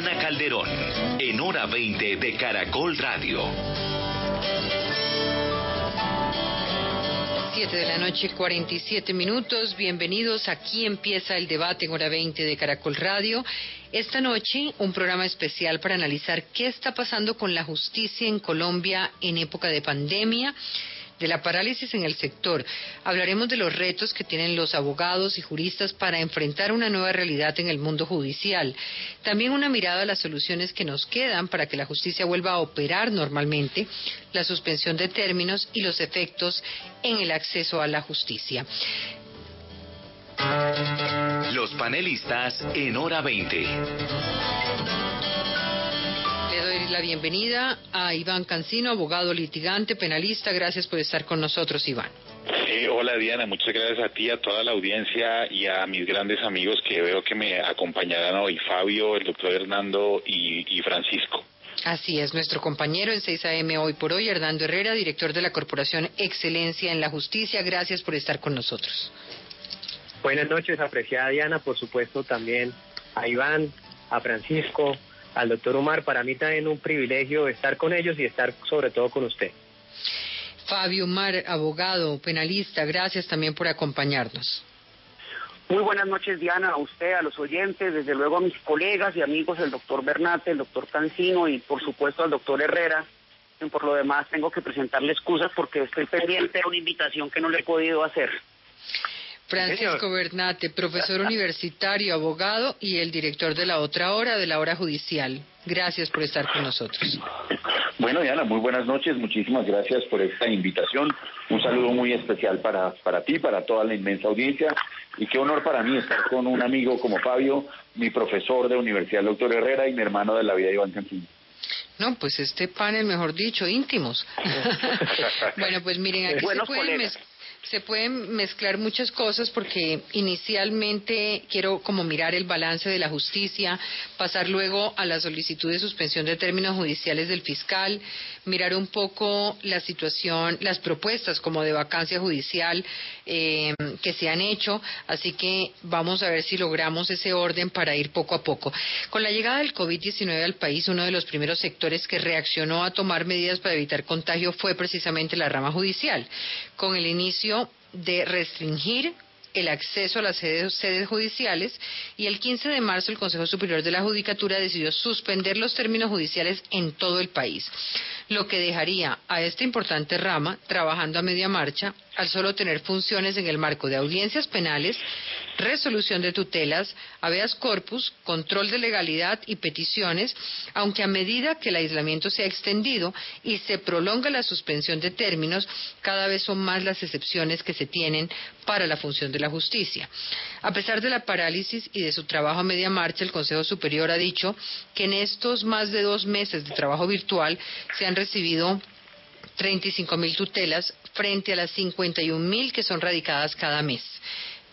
Diana Calderón, en hora 20 de Caracol Radio. 7 de la noche, 47 minutos. Bienvenidos. Aquí empieza el debate en hora 20 de Caracol Radio. Esta noche, un programa especial para analizar qué está pasando con la justicia en Colombia en época de pandemia de la parálisis en el sector. Hablaremos de los retos que tienen los abogados y juristas para enfrentar una nueva realidad en el mundo judicial. También una mirada a las soluciones que nos quedan para que la justicia vuelva a operar normalmente, la suspensión de términos y los efectos en el acceso a la justicia. Los panelistas en hora 20. Le doy la bienvenida a Iván Cancino, abogado litigante, penalista. Gracias por estar con nosotros, Iván. Sí, hola Diana, muchas gracias a ti, a toda la audiencia y a mis grandes amigos que veo que me acompañarán hoy, Fabio, el doctor Hernando y, y Francisco. Así es, nuestro compañero en 6 AM hoy por hoy, Hernando Herrera, director de la Corporación Excelencia en la Justicia. Gracias por estar con nosotros. Buenas noches, apreciada Diana, por supuesto también a Iván, a Francisco, al doctor Omar. Para mí también un privilegio estar con ellos y estar sobre todo con usted. Fabio Omar, abogado, penalista, gracias también por acompañarnos. Muy buenas noches, Diana, a usted, a los oyentes, desde luego a mis colegas y amigos, el doctor Bernate, el doctor Cancino y por supuesto al doctor Herrera. Por lo demás, tengo que presentarle excusas porque estoy pendiente de una invitación que no le he podido hacer. Francisco Bernate, profesor universitario, abogado y el director de la otra hora, de la hora judicial. Gracias por estar con nosotros. Bueno, Diana, muy buenas noches. Muchísimas gracias por esta invitación. Un saludo muy especial para, para ti, para toda la inmensa audiencia. Y qué honor para mí estar con un amigo como Fabio, mi profesor de Universidad, el doctor Herrera, y mi hermano de la vida, Iván Cancino. No, pues este panel, mejor dicho, íntimos. bueno, pues miren, aquí se pueden, se pueden mezclar muchas cosas porque inicialmente quiero como mirar el balance de la justicia, pasar luego a la solicitud de suspensión de términos judiciales del fiscal, mirar un poco la situación, las propuestas como de vacancia judicial eh, que se han hecho, así que vamos a ver si logramos ese orden para ir poco a poco. Con la llegada del COVID-19 al país, uno de los primeros sectores que reaccionó a tomar medidas para evitar contagio fue precisamente la rama judicial. Con el inicio de restringir el acceso a las sedes, judiciales y el 15 de marzo el Consejo Superior de la Judicatura decidió suspender los términos judiciales en todo el país, lo que dejaría a esta importante rama trabajando a media marcha al solo tener funciones en el marco de audiencias penales, resolución de tutelas, habeas corpus, control de legalidad y peticiones, aunque a medida que el aislamiento se ha extendido y se prolonga la suspensión de términos, cada vez son más las excepciones que se tienen para la función de la justicia. A pesar de la parálisis y de su trabajo a media marcha, el Consejo Superior ha dicho que en estos más de dos meses de trabajo virtual se han recibido 35 mil tutelas frente a las 51 mil que son radicadas cada mes.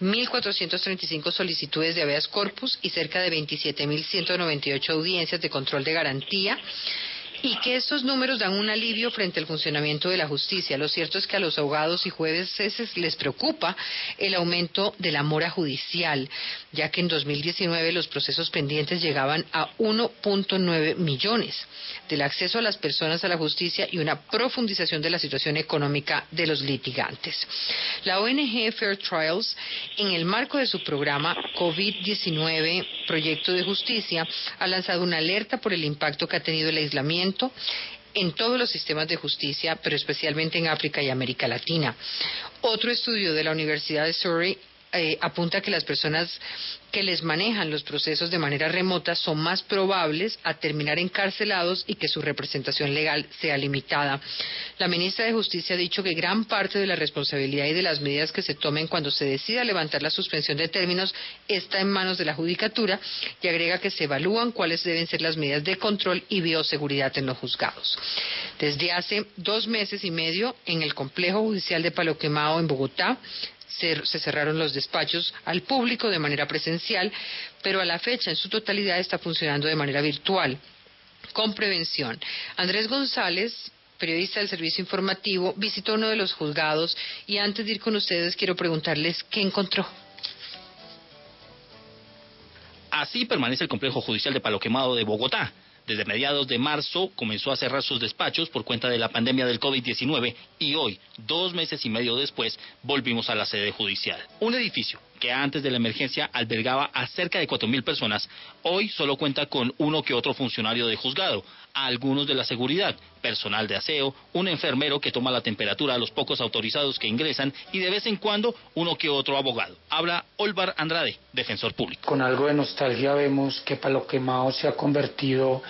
1.435 solicitudes de habeas corpus y cerca de 27.198 audiencias de control de garantía y que estos números dan un alivio frente al funcionamiento de la justicia. Lo cierto es que a los abogados y jueces les preocupa el aumento de la mora judicial, ya que en 2019 los procesos pendientes llegaban a 1.9 millones, del acceso a las personas a la justicia y una profundización de la situación económica de los litigantes. La ONG Fair Trials, en el marco de su programa COVID-19 Proyecto de Justicia, ha lanzado una alerta por el impacto que ha tenido el aislamiento en todos los sistemas de justicia, pero especialmente en África y América Latina. Otro estudio de la Universidad de Surrey eh, apunta que las personas que les manejan los procesos de manera remota son más probables a terminar encarcelados y que su representación legal sea limitada. La ministra de Justicia ha dicho que gran parte de la responsabilidad y de las medidas que se tomen cuando se decida levantar la suspensión de términos está en manos de la Judicatura y agrega que se evalúan cuáles deben ser las medidas de control y bioseguridad en los juzgados. Desde hace dos meses y medio, en el complejo judicial de Palo Quemado en Bogotá, se, cerraron los despachos al público de manera presencial, pero a la fecha en su totalidad está funcionando de manera virtual, con prevención. Andrés González, periodista del servicio informativo, visitó uno de los juzgados y antes de ir con ustedes quiero preguntarles qué encontró. Así permanece el complejo judicial de Palo Quemado de Bogotá. Desde mediados de marzo comenzó a cerrar sus despachos por cuenta de la pandemia del COVID-19 y hoy, dos meses y medio después, volvimos a la sede judicial. Un edificio que antes de la emergencia albergaba a cerca de 4.000 personas, hoy solo cuenta con uno que otro funcionario de juzgado, algunos de la seguridad, personal de aseo, un enfermero que toma la temperatura a los pocos autorizados que ingresan y de vez en cuando uno que otro abogado. Habla Olvar Andrade, defensor público. Con algo de nostalgia vemos que Palo Quemado se ha convertido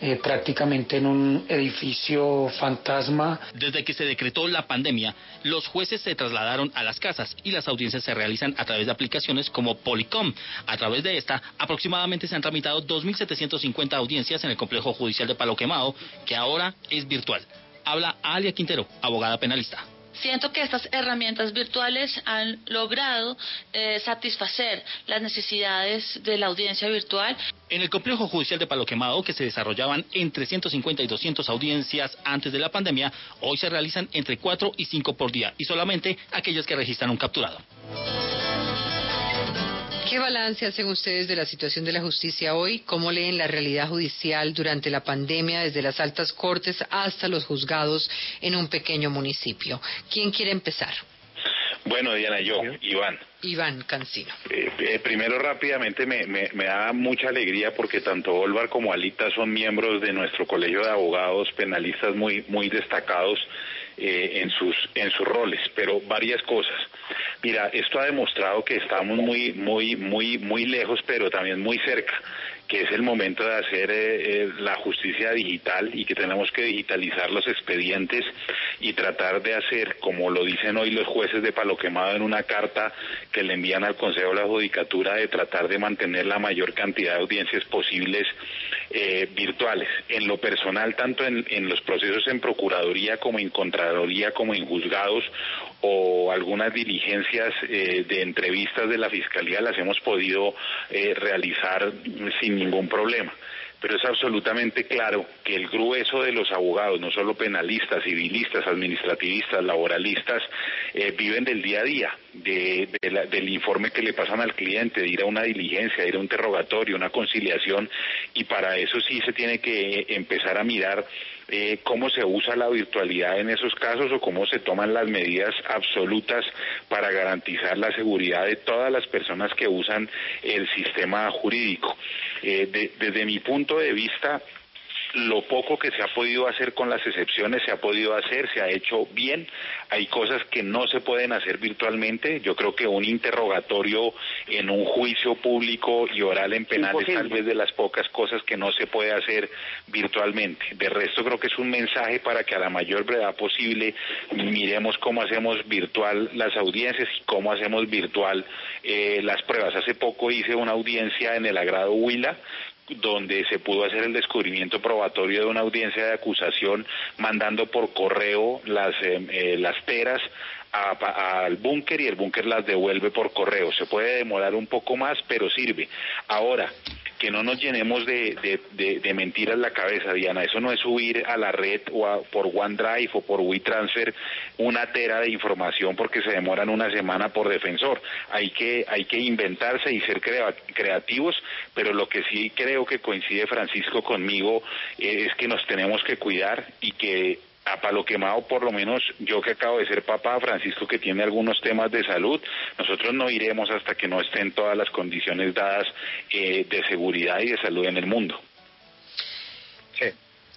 eh, prácticamente en un edificio fantasma. Desde que se decretó la pandemia, los jueces se trasladaron a las casas y las audiencias se realizan a través de aplicaciones como Policom. A través de esta, aproximadamente se han tramitado 2.750 audiencias en el complejo judicial de Palo Quemado, que ahora es virtual. Habla Alia Quintero, abogada penalista. Siento que estas herramientas virtuales han logrado eh, satisfacer las necesidades de la audiencia virtual. En el complejo judicial de Palo Quemado, que se desarrollaban entre 150 y 200 audiencias antes de la pandemia, hoy se realizan entre 4 y 5 por día y solamente aquellas que registran un capturado. ¿Qué balance hacen ustedes de la situación de la justicia hoy? ¿Cómo leen la realidad judicial durante la pandemia desde las altas cortes hasta los juzgados en un pequeño municipio? ¿Quién quiere empezar? Bueno, Diana, yo, Iván. Iván Cancino. Eh, eh, primero, rápidamente, me, me, da mucha alegría porque tanto Olvar como Alita son miembros de nuestro colegio de abogados penalistas muy, muy destacados eh, en, sus, en sus roles, pero varias cosas. Mira, esto ha demostrado que estamos muy, muy, muy, muy lejos, pero también muy cerca que es el momento de hacer eh, eh, la justicia digital y que tenemos que digitalizar los expedientes y tratar de hacer, como lo dicen hoy los jueces de Palo Quemado en una carta que le envían al Consejo de la Judicatura, de tratar de mantener la mayor cantidad de audiencias posibles eh, virtuales. En lo personal, tanto en, en los procesos en Procuraduría como en Contraloría como en juzgados o algunas diligencias de entrevistas de la Fiscalía las hemos podido realizar sin ningún problema. Pero es absolutamente claro que el grueso de los abogados, no solo penalistas, civilistas, administrativistas, laboralistas, eh, viven del día a día, del informe que le pasan al cliente, de ir a una diligencia, de ir a un interrogatorio, una conciliación, y para eso sí se tiene que empezar a mirar eh, cómo se usa la virtualidad en esos casos o cómo se toman las medidas absolutas para garantizar la seguridad de todas las personas que usan el sistema jurídico. Eh, desde mi punto de vista, lo poco que se ha podido hacer con las excepciones se ha podido hacer, se ha hecho bien. Hay cosas que no se pueden hacer virtualmente. Yo creo que un interrogatorio en un juicio público y oral en penal es tal vez de las pocas cosas que no se puede hacer virtualmente. De resto creo que es un mensaje para que a la mayor brevedad posible miremos cómo hacemos virtual las audiencias y cómo hacemos virtual eh, las pruebas. Hace poco hice una audiencia en el agrado Huila donde se pudo hacer el descubrimiento probatorio de una audiencia de acusación mandando por correo las, eh, eh, las teras al búnker y el búnker las devuelve por correo. Se puede demorar un poco más, pero sirve. Ahora, que no nos llenemos de, de, mentiras la cabeza, Diana. Eso no es subir a la red o por OneDrive o por WeTransfer una tera de información porque se demoran una semana por defensor. Hay que, hay que inventarse y ser creativos, pero lo que sí creo que coincide Francisco conmigo eh, es que nos tenemos que cuidar y que a palo quemado, por lo menos yo que acabo de ser papá, Francisco que tiene algunos temas de salud, nosotros no iremos hasta que no estén todas las condiciones dadas eh, de seguridad y de salud en el mundo. Sí.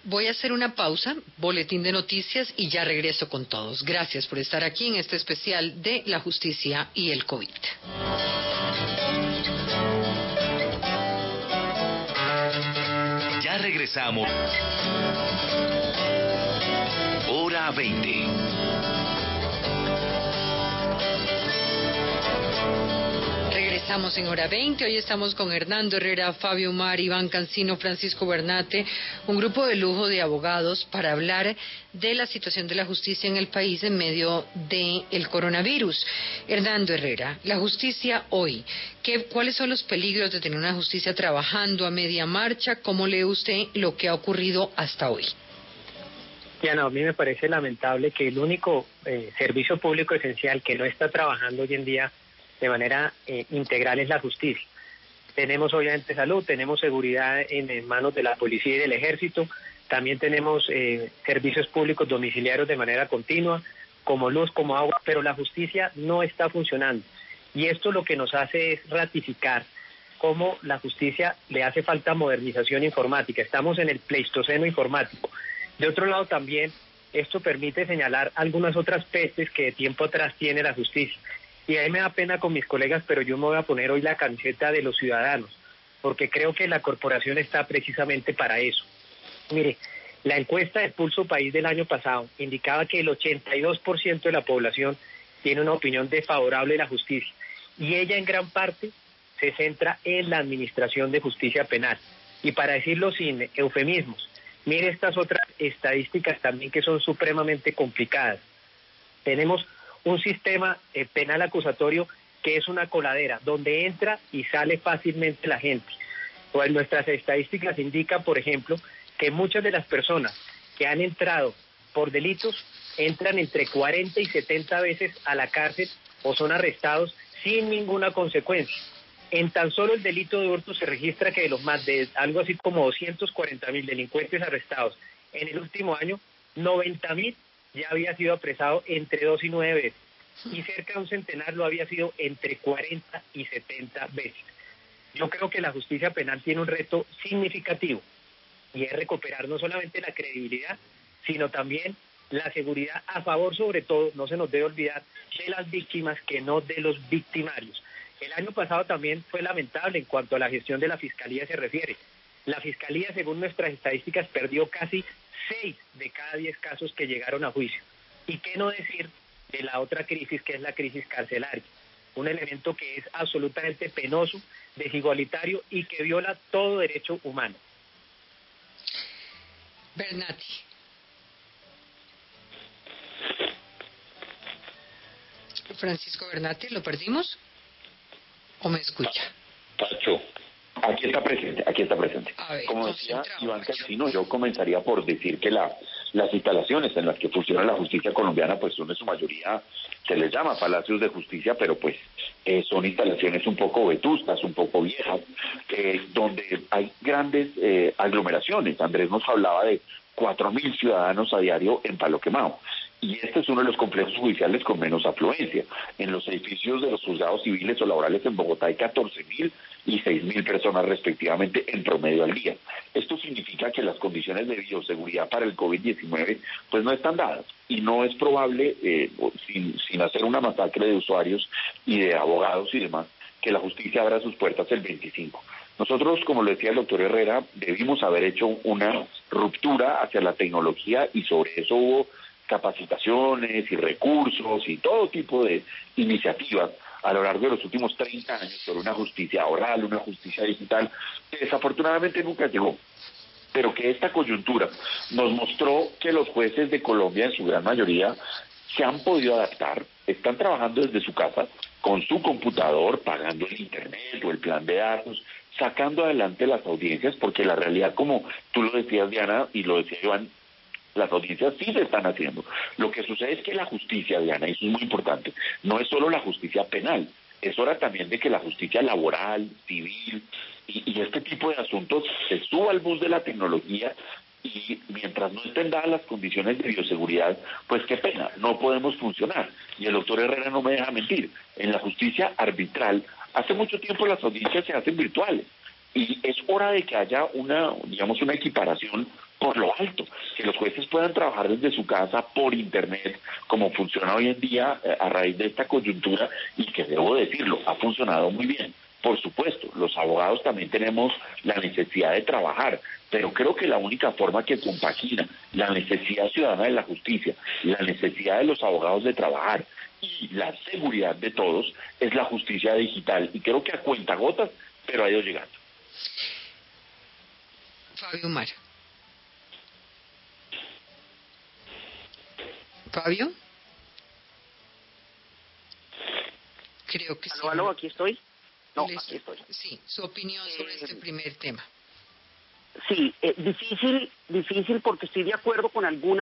Voy a hacer una pausa, boletín de noticias y ya regreso con todos. Gracias por estar aquí en este especial de la justicia y el COVID. Ya regresamos. Hora 20. Estamos en hora 20. Hoy estamos con Hernando Herrera, Fabio Mar, Iván Cancino, Francisco Bernate, un grupo de lujo de abogados para hablar de la situación de la justicia en el país en medio del coronavirus. Hernando Herrera, la justicia hoy. ¿qué, ¿Cuáles son los peligros de tener una justicia trabajando a media marcha? ¿Cómo lee usted lo que ha ocurrido hasta hoy? A mí me parece lamentable que el único eh, servicio público esencial que no está trabajando hoy en día de manera eh, integral es la justicia. Tenemos obviamente salud, tenemos seguridad en, manos de la policía y del ejército, también tenemos eh, servicios públicos domiciliarios de manera continua, como luz, como agua, pero la justicia no está funcionando. Y esto lo que nos hace es ratificar cómo la justicia le hace falta modernización informática. Estamos en el pleistoceno informático. De otro lado también, esto permite señalar algunas otras pestes que de tiempo atrás tiene la justicia. Y ahí me da pena con mis colegas, pero yo me voy a poner hoy la camiseta de los ciudadanos, porque creo que la corporación está precisamente para eso. Mire, la encuesta de Pulso País del año pasado indicaba que el 82% de la población tiene una opinión desfavorable de la justicia y ella en gran parte se centra en la administración de justicia penal. Y para decirlo sin eufemismos, mire estas otras estadísticas también que son supremamente complicadas. Tenemos un sistema eh, penal acusatorio que es una coladera, donde entra y sale fácilmente la gente. Pues nuestras estadísticas indican, por ejemplo, que muchas de las personas que han entrado por delitos entran entre 40 y 70 veces a la cárcel o son arrestados sin ninguna consecuencia. En tan solo el delito de hurto se registra que de los más de algo así como 240 mil delincuentes arrestados en el último año, 90 mil ya había sido apresado entre dos y nueve veces y cerca de un centenar lo había sido entre 40 y 70 veces. Yo creo que la justicia penal tiene un reto significativo y es recuperar no solamente la credibilidad, sino también la seguridad a favor, sobre todo, no se nos debe olvidar, de las víctimas que no de los victimarios. El año pasado también fue lamentable en cuanto a la gestión de la Fiscalía se refiere. La Fiscalía, según nuestras estadísticas, perdió casi seis de cada diez casos que llegaron a juicio. ¿Y qué no decir de la otra crisis, que es la crisis carcelaria? Un elemento que es absolutamente penoso, desigualitario y que viola todo derecho humano. Bernati. Francisco Bernati, ¿lo perdimos? ¿O me escucha? Tacho. Aquí está presente, aquí está presente. Como decía Iván Casino, yo comenzaría por decir que la, las instalaciones en las que funciona la justicia colombiana, pues son en su mayoría, se les llama palacios de justicia, pero pues eh, son instalaciones un poco vetustas, un poco viejas, eh, donde hay grandes eh, aglomeraciones. Andrés nos hablaba de cuatro mil ciudadanos a diario en Palo Quemado y este es uno de los complejos judiciales con menos afluencia. En los edificios de los juzgados civiles o laborales en Bogotá hay 14.000 y 6.000 personas respectivamente en promedio al día. Esto significa que las condiciones de bioseguridad para el COVID-19 pues no están dadas y no es probable, eh, sin, sin hacer una masacre de usuarios y de abogados y demás, que la justicia abra sus puertas el 25. Nosotros, como lo decía el doctor Herrera, debimos haber hecho una ruptura hacia la tecnología y sobre eso hubo capacitaciones y recursos y todo tipo de iniciativas a lo largo de los últimos 30 años sobre una justicia oral, una justicia digital, que desafortunadamente nunca llegó. Pero que esta coyuntura nos mostró que los jueces de Colombia, en su gran mayoría, se han podido adaptar, están trabajando desde su casa, con su computador, pagando el Internet o el plan de datos, sacando adelante las audiencias, porque la realidad, como tú lo decías, Diana, y lo decía Iván, las audiencias sí se están haciendo. Lo que sucede es que la justicia, Diana, y eso es muy importante, no es solo la justicia penal, es hora también de que la justicia laboral, civil y, este tipo de asuntos se suba al bus de la tecnología y mientras no estén dadas las condiciones de bioseguridad, pues qué pena, no podemos funcionar. Y el doctor Herrera no me deja mentir, en la justicia arbitral, hace mucho tiempo las audiencias se hacen virtuales y es hora de que haya una, digamos, una equiparación por lo alto, que los jueces puedan trabajar desde su casa por Internet, como funciona hoy en día eh, a raíz de esta coyuntura y que debo decirlo, ha funcionado muy bien. Por supuesto, los abogados también tenemos la necesidad de trabajar, pero creo que la única forma que compagina la necesidad ciudadana de la justicia, la necesidad de los abogados de trabajar y la seguridad de todos es la justicia digital. Y creo que a cuenta gotas, pero ha ido llegando. Fabio Mar. Fabio. Creo que sí. Aló, aquí estoy. No, aquí estoy. Sí, su opinión sobre eh, este primer tema. Sí, eh, difícil, difícil porque estoy de acuerdo con algunas.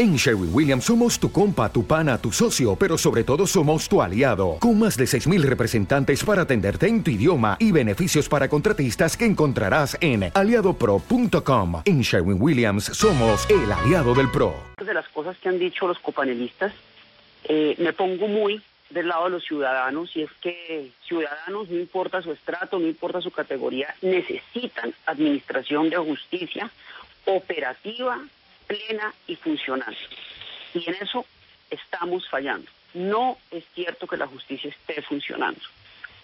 En Sherwin Williams somos tu compa, tu pana, tu socio, pero sobre todo somos tu aliado. Con más de 6.000 representantes para atenderte en tu idioma y beneficios para contratistas que encontrarás en aliadopro.com. En Sherwin Williams somos el aliado del PRO. De las cosas que han dicho los copanelistas, eh, me pongo muy del lado de los ciudadanos y es que ciudadanos, no importa su estrato, no importa su categoría, necesitan administración de justicia operativa, plena y funcional. Y en eso estamos fallando. No es cierto que la justicia esté funcionando.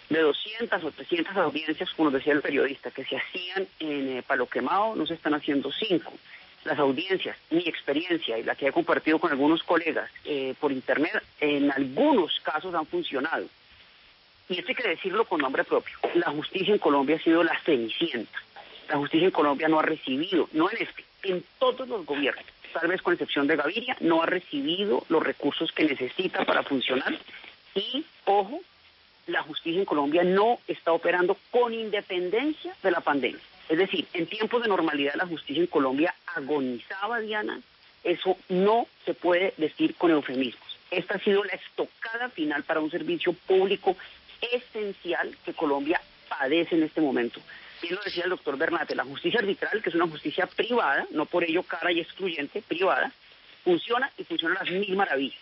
De 200 o 300 audiencias, como decía el periodista, que se hacían en eh, Palo Quemado, no se están haciendo cinco. Las audiencias, mi experiencia y la que he compartido con algunos colegas eh, por internet, en algunos casos han funcionado. Y esto hay que decirlo con nombre propio. La justicia en Colombia ha sido la cenicienta. La justicia en Colombia no ha recibido, no en este, en todos los gobiernos, tal vez con excepción de Gaviria, no ha recibido los recursos que necesita para funcionar. Y, ojo, la justicia en Colombia no está operando con independencia de la pandemia. Es decir, en tiempos de normalidad la justicia en Colombia agonizaba, Diana. Eso no se puede decir con eufemismos. Esta ha sido la estocada final para un servicio público esencial que Colombia padece en este momento bien lo decía el doctor Bernate, la justicia arbitral, que es una justicia privada, no por ello cara y excluyente, privada, funciona y funciona a las mil maravillas.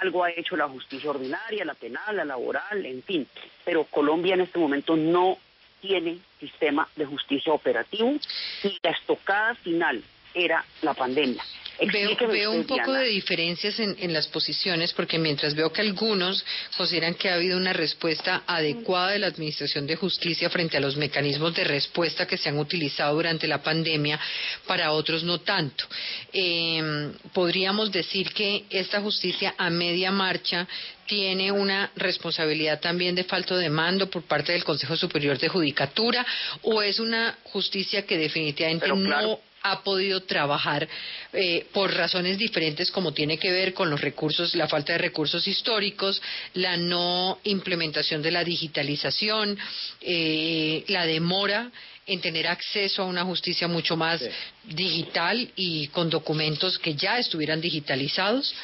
Algo ha hecho la justicia ordinaria, la penal, la laboral, en fin. Pero Colombia en este momento no tiene sistema de justicia operativo y la estocada final era la pandemia. Veo, un poco de diferencias en, las posiciones porque mientras veo que algunos consideran que ha habido una respuesta adecuada de la Administración de Justicia frente a los mecanismos de respuesta que se han utilizado durante la pandemia, para otros no tanto. Em, podríamos decir que esta justicia a media marcha tiene una responsabilidad también de falto de mando por parte del Consejo Superior de Judicatura o es una justicia que definitivamente no ha podido trabajar eh, por razones diferentes como tiene que ver con los recursos, la falta de recursos históricos, la no implementación de la digitalización, eh, la demora en tener acceso a una justicia mucho más digital y con documentos que ya estuvieran digitalizados?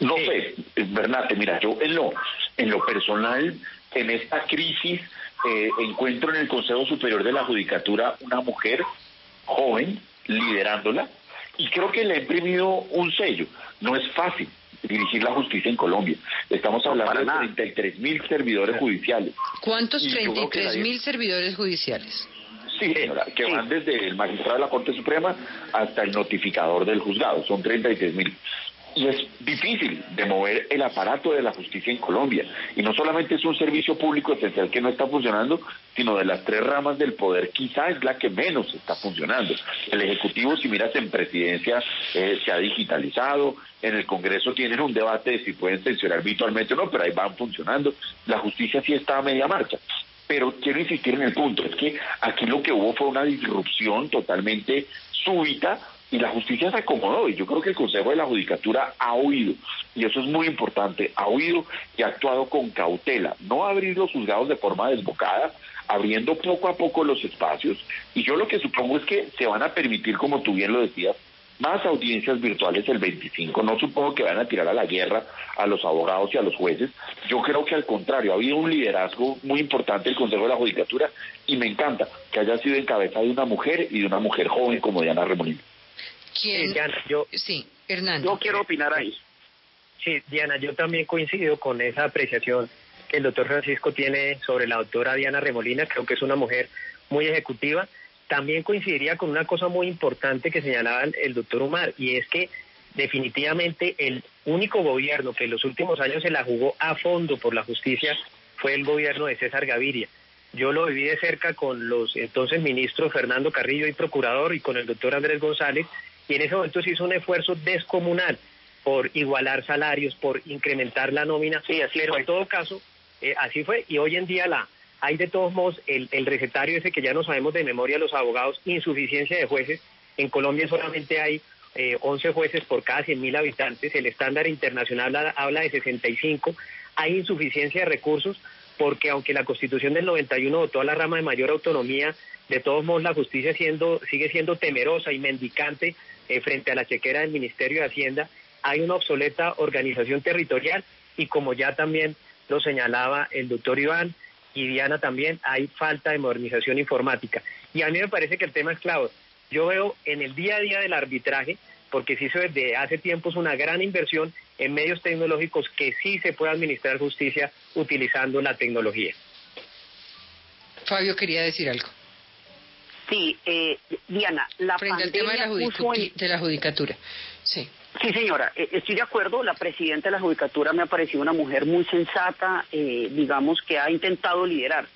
No sé, Bernate, mira, yo en lo, en lo personal, en esta crisis, eh, encuentro en el Consejo Superior de la Judicatura una mujer joven liderándola y creo que le ha imprimido un sello. No es fácil dirigir la justicia en Colombia. Estamos hablando de 33 mil servidores judiciales. ¿Cuántos 33 mil servidores judiciales? Sí, señora, que van desde el magistrado de la Corte Suprema hasta el notificador del juzgado. Son 33 mil. Es difícil de mover el aparato de la justicia en Colombia. Y no solamente es un servicio público esencial que no está funcionando, sino de las tres ramas del poder quizá es la que menos está funcionando. El Ejecutivo, si miras en presidencia, eh, se ha digitalizado, en el Congreso tienen un debate de si pueden censurar virtualmente o no, pero ahí van funcionando. La justicia sí está a media marcha. Pero quiero insistir en el punto, es que aquí lo que hubo fue una disrupción totalmente súbita y la justicia se acomodó y yo creo que el Consejo de la Judicatura ha oído y eso es muy importante, ha oído y ha actuado con cautela, no abrir los juzgados de forma desbocada, abriendo poco a poco los espacios y yo lo que supongo es que se van a permitir, como tú bien lo decías, más audiencias virtuales el 25. No supongo que van a tirar a la guerra a los abogados y a los jueces. Yo creo que al contrario, ha habido un liderazgo muy importante del Consejo de la Judicatura y me encanta que haya sido en cabeza de una mujer y de una mujer joven como Diana Remolino. ¿Quién? Diana, yo, sí, Hernán. Yo quiero opinar ahí. Sí, Diana, yo también coincido con esa apreciación que el doctor Francisco tiene sobre la doctora Diana Remolina. Creo que es una mujer muy ejecutiva. También coincidiría con una cosa muy importante que señalaba el doctor Umar, y es que definitivamente el único gobierno que en los últimos años se la jugó a fondo por la justicia fue el gobierno de César Gaviria. Yo lo viví de cerca con los entonces ministros Fernando Carrillo y procurador y con el doctor Andrés González, y en ese momento se hizo un esfuerzo descomunal por igualar salarios, por incrementar la nómina, sí, así pero en todo caso, eh, así fue, y hoy en día la hay de todos modos el, el recetario ese que ya no sabemos de memoria los abogados, insuficiencia de jueces, en Colombia solamente hay eh, 11 jueces por cada 100.000 habitantes, el estándar internacional habla de 65, hay insuficiencia de recursos porque aunque la Constitución del 91 votó a la rama de mayor autonomía, de todos modos la justicia siendo, sigue siendo temerosa y mendicante eh, frente a la chequera del Ministerio de Hacienda, hay una obsoleta organización territorial y como ya también lo señalaba el doctor Iván y Diana también, hay falta de modernización informática. Y a mí me parece que el tema es clave. Yo veo en el día a día del arbitraje, porque se hizo desde hace tiempo es una gran inversión en medios tecnológicos que sí se puede administrar justicia utilizando la tecnología. Fabio quería decir algo. Sí, eh, Diana, la Frente al tema de la, de la judicatura. Sí. Sí, señora, eh, estoy de acuerdo. La presidenta de la Judicatura me ha parecido una mujer muy sensata, eh, digamos que ha intentado liderar.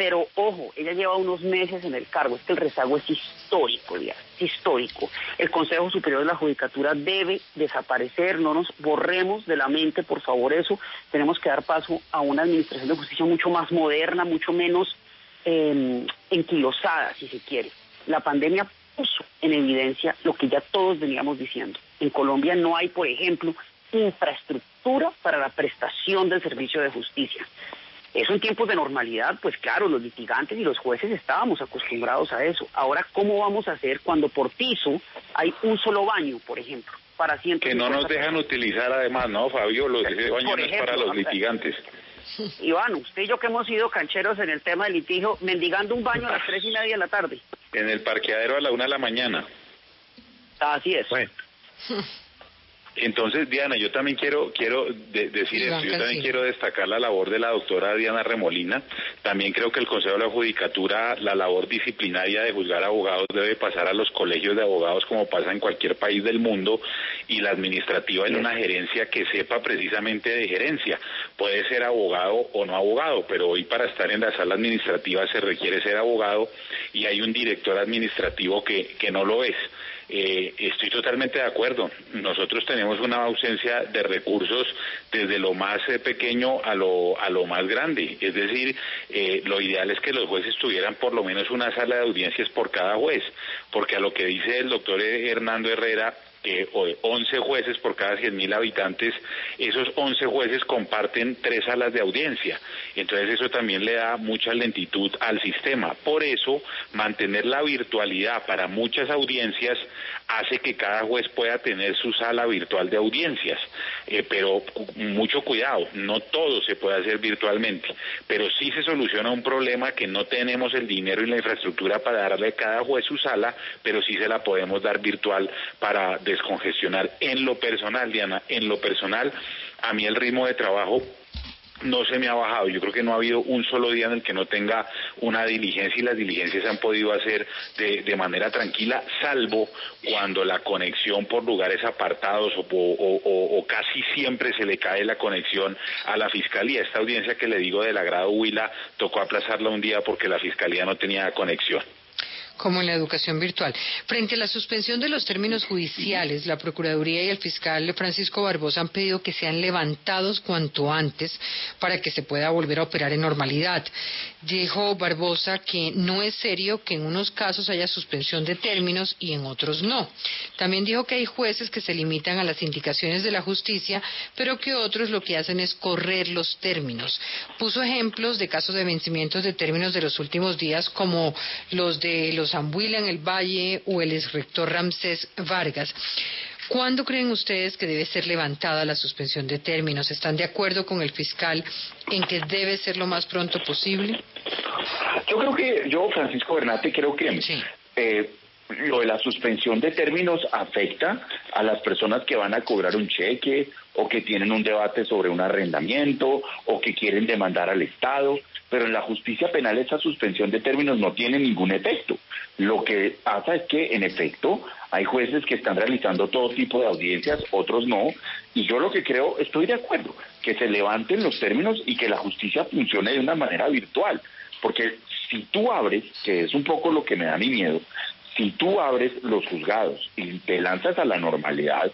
Pero ojo, ella lleva unos meses en el cargo. Es que el rezago es histórico, ya, es histórico. El Consejo Superior de la Judicatura debe desaparecer. No nos borremos de la mente, por favor, eso. Tenemos que dar paso a una administración de justicia mucho más moderna, mucho menos eh, enquilosada, si se quiere. La pandemia puso en evidencia lo que ya todos veníamos diciendo. En Colombia no hay, por ejemplo, infraestructura para la prestación del servicio de justicia. Eso en tiempos de normalidad, pues claro, los litigantes y los jueces estábamos acostumbrados a eso. Ahora, ¿cómo vamos a hacer cuando por piso hay un solo baño, por ejemplo? Para que no nos dejan utilizar además, ¿no, Fabio? Los baños no es para los litigantes. Iván, usted y yo que hemos sido cancheros en el tema del litigio, mendigando un baño a las tres y media de la tarde. En el parqueadero a la una de la mañana. Así es. Bueno. Entonces, Diana, yo también quiero quiero decir esto, yo también quiero destacar la labor de la doctora Diana Remolina. También creo que el Consejo de la Judicatura, la labor disciplinaria de juzgar abogados debe pasar a los colegios de abogados como pasa en cualquier país del mundo y la administrativa en una gerencia que sepa precisamente de gerencia. Puede ser abogado o no abogado, pero hoy para estar en la sala administrativa se requiere ser abogado y hay un director administrativo que, que no lo es. Eh, estoy totalmente de acuerdo. Nosotros tenemos una ausencia de recursos desde lo más eh, pequeño a lo, a lo más grande. Es decir, eh, lo ideal es que los jueces tuvieran por lo menos una sala de audiencias por cada juez, porque a lo que dice el doctor Hernando Herrera, eh, 11 jueces por cada 100.000 habitantes, esos 11 jueces comparten tres salas de audiencia. Entonces eso también le da mucha lentitud al sistema. Por eso, mantener la virtualidad para muchas audiencias hace que cada juez pueda tener su sala virtual de audiencias. Eh, pero mucho cuidado, no todo se puede hacer virtualmente, pero sí se soluciona un problema que no tenemos el dinero y la infraestructura para darle a cada juez su sala, pero sí se la podemos dar virtual para descongestionar. En lo personal, Diana, en lo personal, a mí el ritmo de trabajo no se me ha bajado. Yo creo que no ha habido un solo día en el que no tenga una diligencia y las diligencias se han podido hacer de, de manera tranquila, salvo cuando la conexión por lugares apartados o, casi siempre se le cae la conexión a la fiscalía. Esta audiencia que le digo del agrado Huila tocó aplazarla un día porque la fiscalía no tenía conexión. Como en la educación virtual. Frente a la suspensión de los términos judiciales, la Procuraduría y el fiscal Francisco Barbosa han pedido que sean levantados cuanto antes para que se pueda volver a operar en normalidad. Dijo Barbosa que no es serio que en unos casos haya suspensión de términos y en otros no. También dijo que hay jueces que se limitan a las indicaciones de la justicia, pero que otros lo que hacen es correr los términos. Puso ejemplos de casos de vencimientos de términos de los últimos días como los de los Zambuila en el Valle o el exrector Ramsés Vargas. ¿Cuándo creen ustedes que debe ser levantada la suspensión de términos? ¿Están de acuerdo con el fiscal en que debe ser lo más pronto posible? Yo creo que, yo, Francisco Bernate, creo que eh, lo de la suspensión de términos afecta a las personas que van a cobrar un cheque o que tienen un debate sobre un arrendamiento o que quieren demandar al Estado pero en la justicia penal esa suspensión de términos no tiene ningún efecto. Lo que pasa es que, en efecto, hay jueces que están realizando todo tipo de audiencias, otros no, y yo lo que creo, estoy de acuerdo, que se levanten los términos y que la justicia funcione de una manera virtual, porque si tú abres, que es un poco lo que me da mi miedo, si tú abres los juzgados y te lanzas a la normalidad,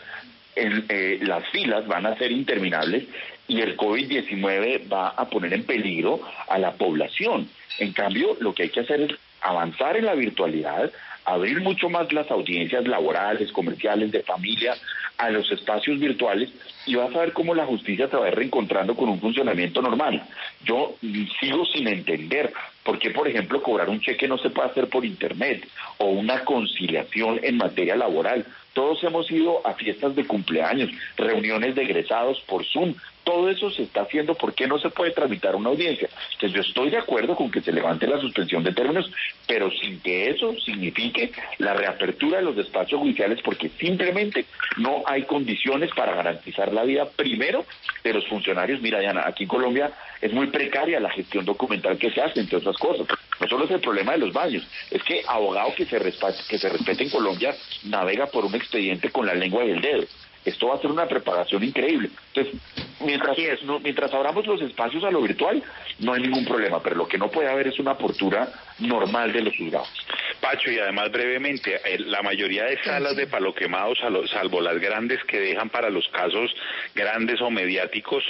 eh, las filas van a ser interminables y el COVID-19 va a poner en peligro a la población. En cambio, lo que hay que hacer es avanzar en la virtualidad, abrir mucho más las audiencias laborales, comerciales, de familia, a los espacios virtuales y vas a ver cómo la justicia se va a ir reencontrando con un funcionamiento normal. Yo sigo sin entender por qué, por ejemplo, cobrar un cheque no se puede hacer por Internet o una conciliación en materia laboral. Todos hemos ido a fiestas de cumpleaños, reuniones de egresados por Zoom, todo eso se está haciendo, ¿por qué no se puede tramitar una audiencia? Entonces yo estoy de acuerdo con que se levante la suspensión de términos, pero sin que eso signifique la reapertura de los despachos judiciales, porque simplemente no hay condiciones para garantizar la vida primero de los funcionarios. Mira, Diana, aquí en Colombia es muy precaria la gestión documental que se hace, entre otras cosas. No solo es el problema de los baños, es que abogado que se respete, que se respete en Colombia navega por un expediente con la lengua y el dedo. Esto va a ser una preparación increíble. Entonces, mientras, mientras abramos los espacios a lo virtual, no hay ningún problema, pero lo que no puede haber es una apertura normal de los juzgados. Pacho, y además brevemente, la mayoría de salas de palo quemados, salvo las grandes que dejan para los casos grandes o mediáticos,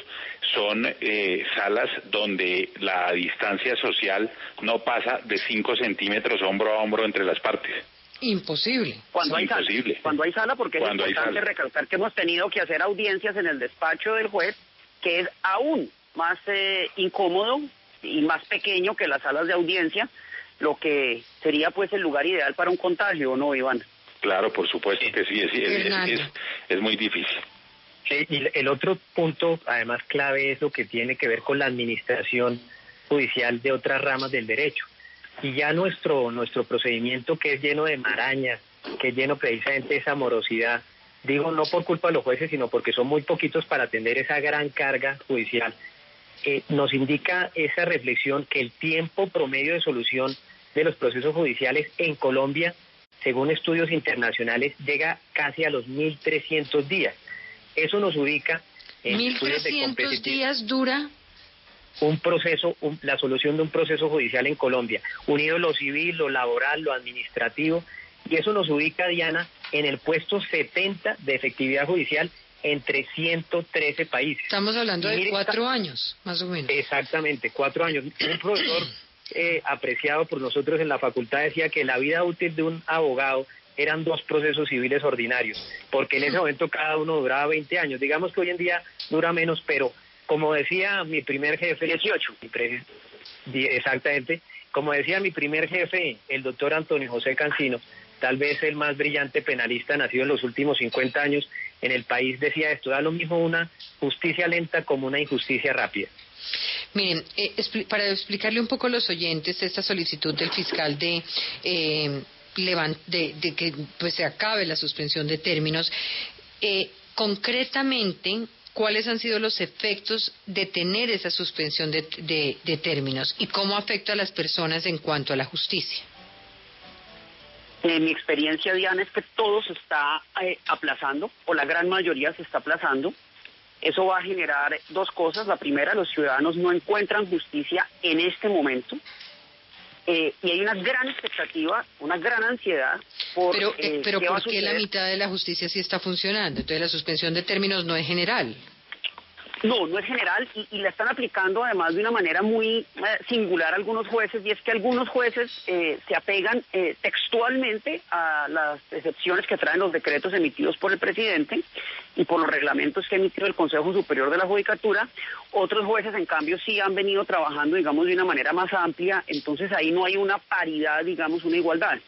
son eh, salas donde la distancia social no pasa de 5 centímetros hombro a hombro entre las partes. Imposible. Cuando hay sala, cuando hay sala, porque es importante recalcar que hemos tenido que hacer audiencias en el despacho del juez, que es aún más eh, incómodo y más pequeño que las salas de audiencia, lo que sería pues el lugar ideal para un contagio, ¿no, Iván? Claro, por supuesto que sí, es, es, es, muy difícil. y el otro punto, además clave, es lo que tiene que ver con la administración judicial de otras ramas del derecho y ya nuestro, nuestro procedimiento que es lleno de marañas, que es lleno precisamente de esa morosidad, digo no por culpa de los jueces, sino porque son muy poquitos para atender esa gran carga judicial, eh, nos indica esa reflexión que el tiempo promedio de solución de los procesos judiciales en Colombia, según estudios internacionales, llega casi a los 1.300 días. Eso nos ubica en... ¿1.300 días dura un proceso, la solución de un proceso judicial en Colombia, unido lo civil, lo laboral, lo administrativo, y eso nos ubica, Diana, en el puesto 70 de efectividad judicial entre 113 países. Estamos hablando de cuatro años, más o menos. Exactamente, cuatro años. Un profesor eh, apreciado por nosotros en la facultad decía que la vida útil de un abogado eran dos procesos civiles ordinarios, porque en ese momento cada uno duraba 20 años. Digamos que hoy en día dura menos, pero como decía mi primer jefe, 18. Exactamente. Como decía mi primer jefe, el doctor Antonio José Cancino, tal vez el más brillante penalista nacido en los últimos 50 años en el país, decía esto, da lo mismo una justicia lenta como una injusticia rápida. Miren, eh, para explicarle un poco a los oyentes esta solicitud del fiscal de... Eh, de, que pues se acabe la suspensión de términos. Eh, concretamente, cuáles han sido los efectos de tener esa suspensión de, términos y cómo afecta a las personas en cuanto a la justicia. En mi experiencia, Diana, es que todo se está eh, aplazando, o la gran mayoría se está aplazando. Eso va a generar dos cosas. La primera, los ciudadanos no encuentran justicia en este momento. Eh, y hay una gran expectativa, una gran ansiedad por... Pero, eh, pero va a ¿por qué la mitad de la justicia sí está funcionando? Entonces la suspensión de términos no es general. No, no es general y, y la están aplicando además de una manera muy eh, singular algunos jueces y es que algunos jueces eh, se apegan eh, textualmente a las excepciones que traen los decretos emitidos por el presidente y por los reglamentos que ha emitido el Consejo Superior de la Judicatura. Otros jueces, en cambio, sí han venido trabajando, digamos, de una manera más amplia, entonces ahí no hay una paridad, digamos, una igualdad.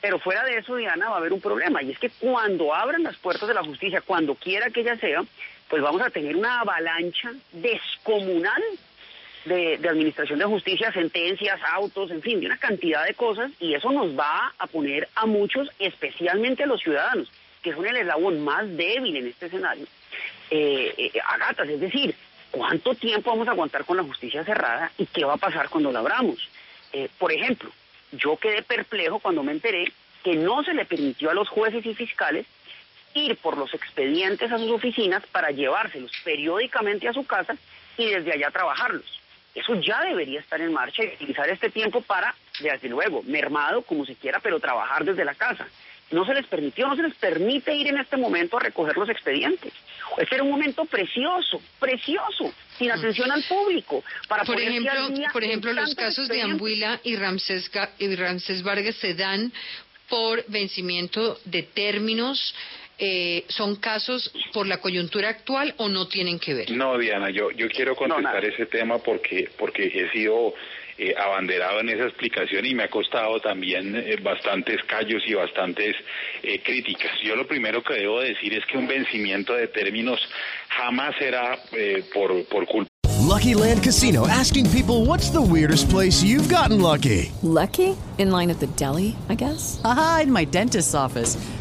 Pero fuera de eso, Diana, va a haber un problema, y es que cuando abran las puertas de la justicia, cuando quiera que ella sea, pues vamos a tener una avalancha descomunal de, de administración de justicia, sentencias, autos, en fin, de una cantidad de cosas, y eso nos va a poner a muchos, especialmente a los ciudadanos, que son el eslabón más débil en este escenario, eh, eh, a gatas, es decir, ¿cuánto tiempo vamos a aguantar con la justicia cerrada y qué va a pasar cuando la abramos? Eh, por ejemplo, yo quedé perplejo cuando me enteré que no se le permitió a los jueces y fiscales ir por los expedientes a sus oficinas para llevárselos periódicamente a su casa y desde allá trabajarlos. Eso ya debería estar en marcha y utilizar este tiempo para, desde luego, mermado como se quiera, pero trabajar desde la casa. No se les permitió, no se les permite ir en este momento a recoger los expedientes. Este era un momento precioso, precioso, sin atención al público, para por ejemplo, por ejemplo los casos de. Ambuila y Ramsés, y Ramsés Vargas se dan por vencimiento de términos. Eh, ¿Son casos por la coyuntura actual o no tienen que ver? No, Diana, yo, yo quiero contestar ese tema porque, porque he sido eh, abanderado en esa explicación y me ha costado también eh, bastantes callos y bastantes eh, críticas. Yo lo primero que debo decir es que un vencimiento de términos jamás será eh, por, por culpa. Lucky Land Casino asking people what's the weirdest place you've gotten lucky? Lucky? In line at the deli, I guess? Aha, in my dentist's office.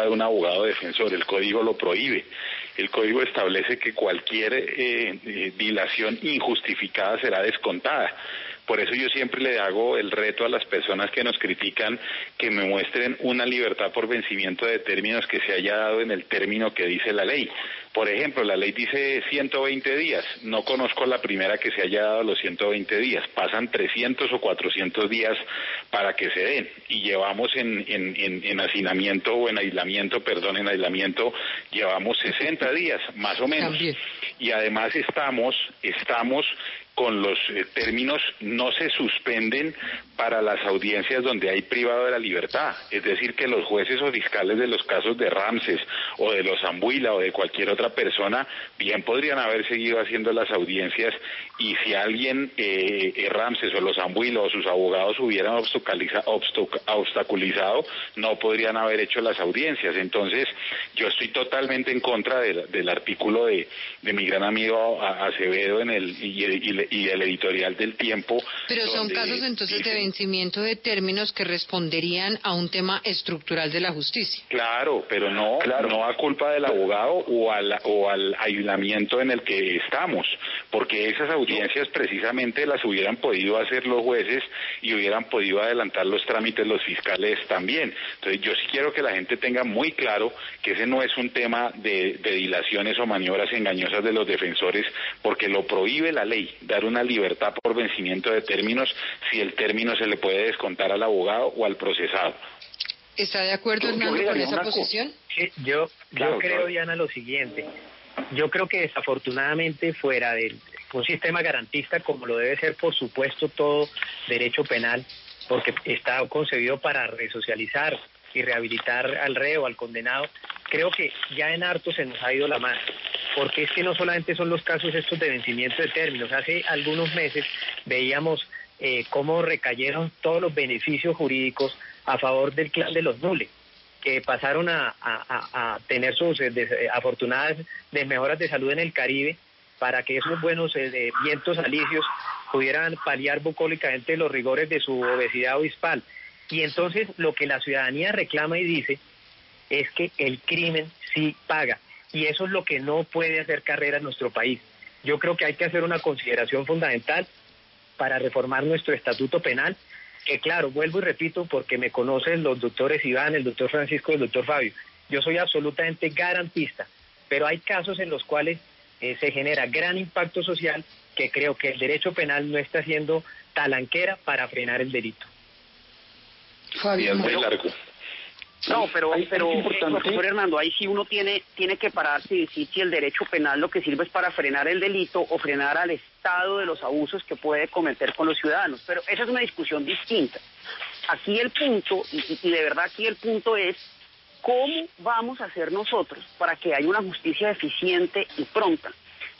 De un abogado defensor. El código lo prohíbe. El código establece que cualquier eh, eh, dilación injustificada será descontada. Por eso yo siempre le hago el reto a las personas que nos critican que me muestren una libertad por vencimiento de términos que se haya dado en el término que dice la ley. Por ejemplo, la ley dice 120 días. No conozco la primera que se haya dado los 120 días. Pasan 300 o 400 días para que se den. Y llevamos en, en, en, en hacinamiento o en aislamiento, perdón, en aislamiento, llevamos 60 días, más o menos. Y además estamos, estamos con los eh, términos no se suspenden para las audiencias donde hay privado de la libertad. Es decir, que los jueces o fiscales de los casos de Ramses o de los Ambuila o de cualquier otra persona bien podrían haber seguido haciendo las audiencias y si alguien, eh, eh, Ramses o los Ambuila o sus abogados hubieran obstaculiza- obstac- obstaculizado, no podrían haber hecho las audiencias. Entonces, yo estoy totalmente en contra del, del artículo de, de mi gran amigo Acevedo en el, y, y- y el editorial del tiempo. Pero son casos entonces de vencimiento de términos que responderían a un tema estructural de la justicia. Claro, pero no, no a culpa del abogado o al, o al aislamiento en el que estamos, porque esas audiencias precisamente las hubieran podido hacer los jueces y hubieran podido adelantar los trámites los fiscales también. Entonces yo sí quiero que la gente tenga muy claro que ese no es un tema de, de dilaciones o maniobras engañosas de los defensores, porque lo prohíbe la ley, dar una libertad por vencimiento de términos si el término se le puede descontar al abogado o al procesado. ¿Está de acuerdo, Hernando, con esa posición? Sí, yo, Claro, yo creo, claro. Diana, lo siguiente. Yo creo que desafortunadamente fuera de un sistema garantista como lo debe ser, por supuesto, todo derecho penal, porque está concebido para resocializar y rehabilitar al reo, al condenado, creo que ya en harto se nos ha ido la mano. porque es que no solamente son los casos estos de vencimiento de términos, hace algunos meses veíamos eh, cómo recayeron todos los beneficios jurídicos a favor del clan de los nules que pasaron a, tener sus eh, eh, afortunadas desmejoras de salud en el Caribe para que esos buenos eh, vientos alicios pudieran paliar bucólicamente los rigores de su obesidad obispal. Y entonces lo que la ciudadanía reclama y dice es que el crimen sí paga. Y eso es lo que no puede hacer carrera en nuestro país. Yo creo que hay que hacer una consideración fundamental para reformar nuestro estatuto penal que claro, vuelvo y repito porque me conocen los doctores Iván, el doctor Francisco y el doctor Fabio. Yo soy absolutamente garantista, pero hay casos en los cuales eh, se genera gran impacto social que creo que el derecho penal no está siendo talanquera para frenar el delito. Fabio, muy largo. No, pero, pero profesor Hernando, ahí sí uno tiene, tiene que pararse y decir si el derecho penal lo que sirve es para frenar el delito o frenar al Estado de los abusos que puede cometer con los ciudadanos. Pero esa es una discusión distinta. Aquí el punto, y, y de verdad aquí el punto es cómo vamos a hacer nosotros para que haya una justicia eficiente y pronta.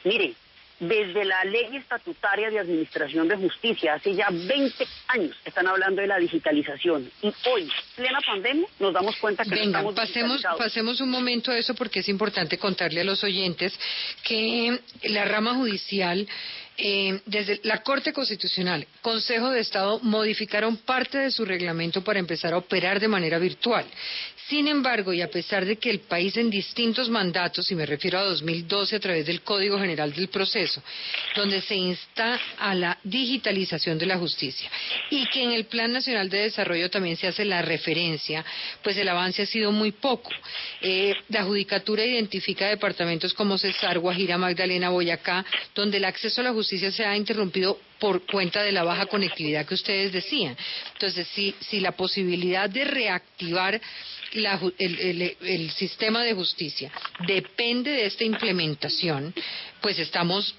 Miren, desde la ley estatutaria de administración de justicia, hace ya 20 años están hablando de la digitalización y hoy, plena pandemia, nos damos cuenta que Venga, pasemos, pasemos un momento a eso porque es importante contarle a los oyentes que la rama judicial eh, desde la Corte Constitucional, Consejo de Estado modificaron parte de su reglamento para empezar a operar de manera virtual. Sin embargo, y a pesar de que el país en distintos mandatos, y me refiero a 2012 a través del Código General del Proceso, donde se insta a la digitalización de la justicia, y que en el Plan Nacional de Desarrollo también se hace la referencia, pues el avance ha sido muy poco. Eh, la Judicatura identifica departamentos como Cesar, Guajira, Magdalena, Boyacá, donde el acceso a la justicia se ha interrumpido por cuenta de la baja conectividad que ustedes decían. Entonces, si, si la posibilidad de reactivar el, sistema de justicia depende de esta implementación, pues estamos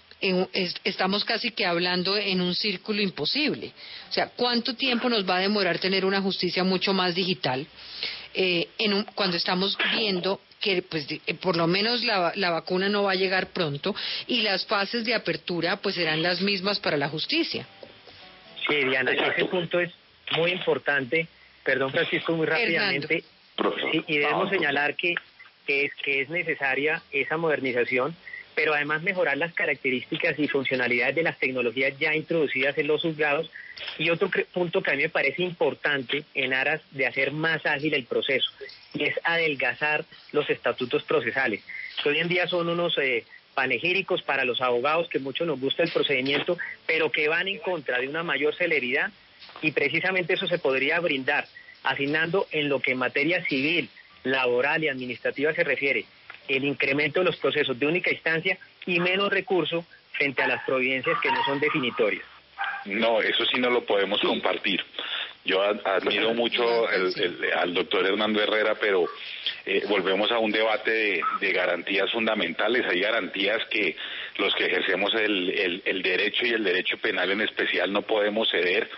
estamos casi que hablando en un círculo imposible. O sea, ¿cuánto tiempo nos va a demorar tener una justicia mucho más digital eh, en cuando estamos viendo que pues eh, por lo menos la, la, vacuna no va a llegar pronto y las fases de apertura pues serán las mismas para la justicia? Sí, Diana, ese punto es muy importante. Perdón, Francisco, muy rápidamente. Y debemos señalar que, es, que es necesaria esa modernización, pero además mejorar las características y funcionalidades de las tecnologías ya introducidas en los juzgados. Y otro punto que a mí me parece importante en aras de hacer más ágil el proceso, y es adelgazar los estatutos procesales, que hoy en día son unos eh, panegíricos para los abogados, que mucho nos gusta el procedimiento, pero que van en contra de una mayor celeridad, y precisamente eso se podría brindar asignando en lo que en materia civil, laboral y administrativa se refiere el incremento de los procesos de única instancia y menos recursos frente a las providencias que no son definitorias. No, eso sí no lo podemos compartir. Yo admiro mucho al doctor Hernando Herrera, pero eh, volvemos a un debate de, garantías fundamentales. Hay garantías que los que ejercemos el, el, derecho y el derecho penal en especial no podemos ceder.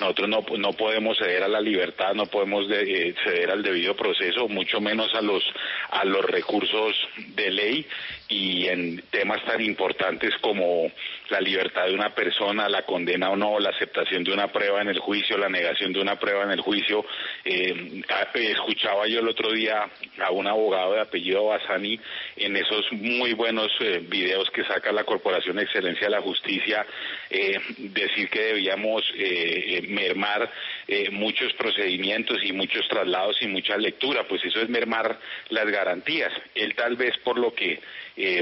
Nosotros no, no podemos ceder a la libertad, no podemos eh, ceder al debido proceso, mucho menos a los, a los recursos de ley y en temas tan importantes como la libertad de una persona, la condena o no, la aceptación de una prueba en el juicio, la negación de una prueba en el juicio. Eh, escuchaba yo el otro día a un abogado de apellido Basani en esos muy buenos eh, videos que saca la Corporación Excelencia de la Justicia eh, decir que debíamos eh, mermar muchos procedimientos y muchos traslados y mucha lectura, pues eso es mermar las garantías. Él tal vez por lo que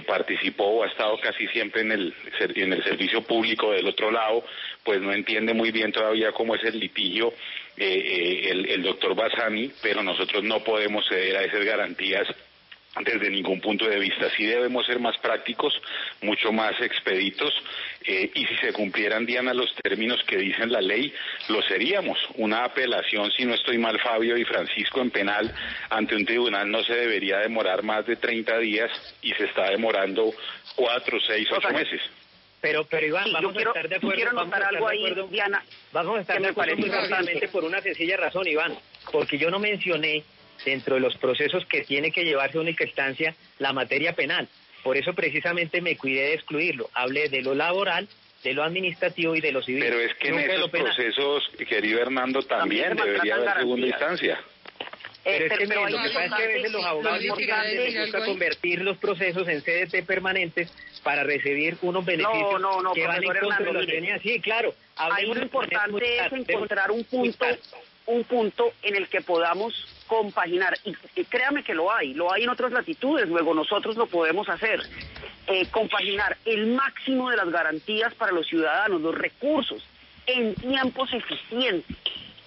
participó o ha estado casi siempre en el, en el servicio público del otro lado, pues no entiende muy bien todavía cómo es el litigio eh, el, el doctor Basami, pero nosotros no podemos ceder a esas garantías desde ningún punto de vista. Sí debemos ser más prácticos, mucho más expeditos, eh, y si se cumplieran, Diana, los términos que dicen la ley, lo seríamos. Una apelación, si no estoy mal, Fabio y Francisco, en penal ante un tribunal no se debería demorar más de 30 días y se está demorando cuatro, seis, ocho meses. Pero, pero Iván, vamos a estar de acuerdo. Quiero notar algo ahí, Diana. Vamos a estar de acuerdo muy rápidamente por una sencilla razón, Iván. Porque yo no mencioné dentro de los procesos que tiene que llevarse a única instancia la materia penal. Por eso precisamente me cuidé de excluirlo. Hablé de lo laboral, de lo administrativo y de lo civil. Pero es que en esos procesos, querido Hernando, también, debería haber segunda instancia. Pero es que lo que pasa es que a veces los abogados les gusta convertir los procesos en CDT permanentes para recibir unos beneficios no, no, que van en contra de la ciudadanía. Sí, claro. Ahí lo importante es encontrar un punto, un punto en el que podamos compaginar. Y, créame que lo hay, lo hay en otras latitudes, luego nosotros lo podemos hacer. Eh, compaginar el máximo de las garantías para los ciudadanos, los recursos, en tiempos eficientes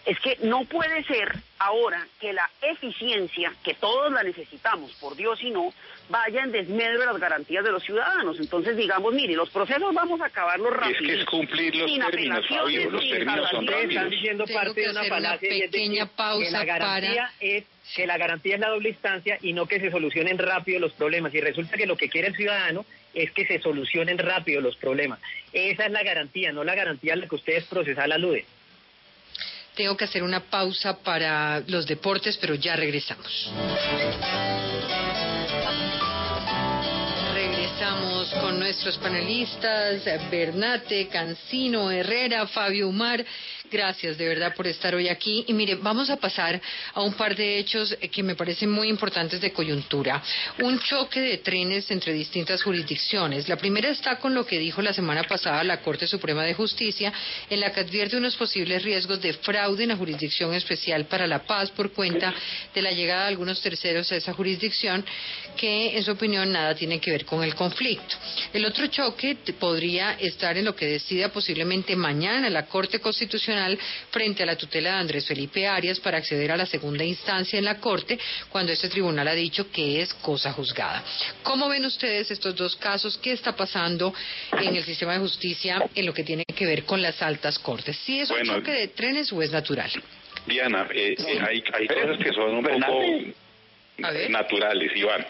es que no puede ser ahora que la eficiencia, que todos la necesitamos, por Dios y no, vaya en desmedro de las garantías de los ciudadanos. Entonces digamos, mire, los procesos vamos a acabarlos rápido. Es que es cumplir los términos, Fabio, los términos son rápidos. Están diciendo parte de una falacia es que la garantía es que la garantía es la doble instancia y no que se solucionen rápido los problemas. Y resulta que lo que quiere el ciudadano es que se solucionen rápido los problemas. Esa es la garantía, no la garantía a la que ustedes procesal aluden. Tengo que hacer una pausa para los deportes, pero ya regresamos. Regresamos con nuestros panelistas, Bernate, Cancino, Herrera, Fabio Umar. Gracias de verdad por estar hoy aquí. Y mire, vamos a pasar a un par de hechos que me parecen muy importantes de coyuntura. Un choque de trenes entre distintas jurisdicciones. La primera está con lo que dijo la semana pasada la Corte Suprema de Justicia, en la que advierte unos posibles riesgos de fraude en la Jurisdicción Especial para la Paz por cuenta de la llegada de algunos terceros a esa jurisdicción, que en su opinión nada tiene que ver con el conflicto. El otro choque podría estar en lo que decida posiblemente mañana la Corte Constitucional frente a la tutela de Andrés Felipe Arias para acceder a la segunda instancia en la Corte cuando este tribunal ha dicho que es cosa juzgada. ¿Cómo ven ustedes estos dos casos? ¿Qué está pasando en el sistema de justicia en lo que tiene que ver con las altas cortes? ¿Sí es un choque de trenes o es natural? Diana, eh, eh, hay, hay cosas que son un poco naturales, Iván.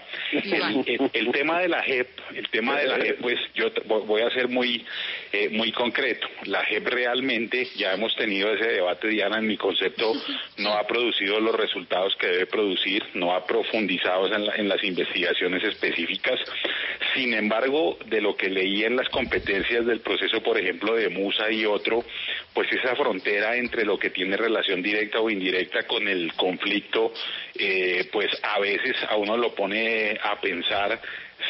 El, tema de la JEP, el tema de la JEP, pues yo voy a ser muy, eh, muy concreto. La JEP realmente, ya hemos tenido ese debate, Diana, en mi concepto, no ha producido los resultados que debe producir, no ha profundizado en, en las investigaciones específicas. Sin embargo, de lo que leí en las competencias del proceso, por ejemplo, de Musa y otro, pues esa frontera entre lo que tiene relación directa o indirecta con el conflicto, eh, pues a veces a uno lo pone a pensar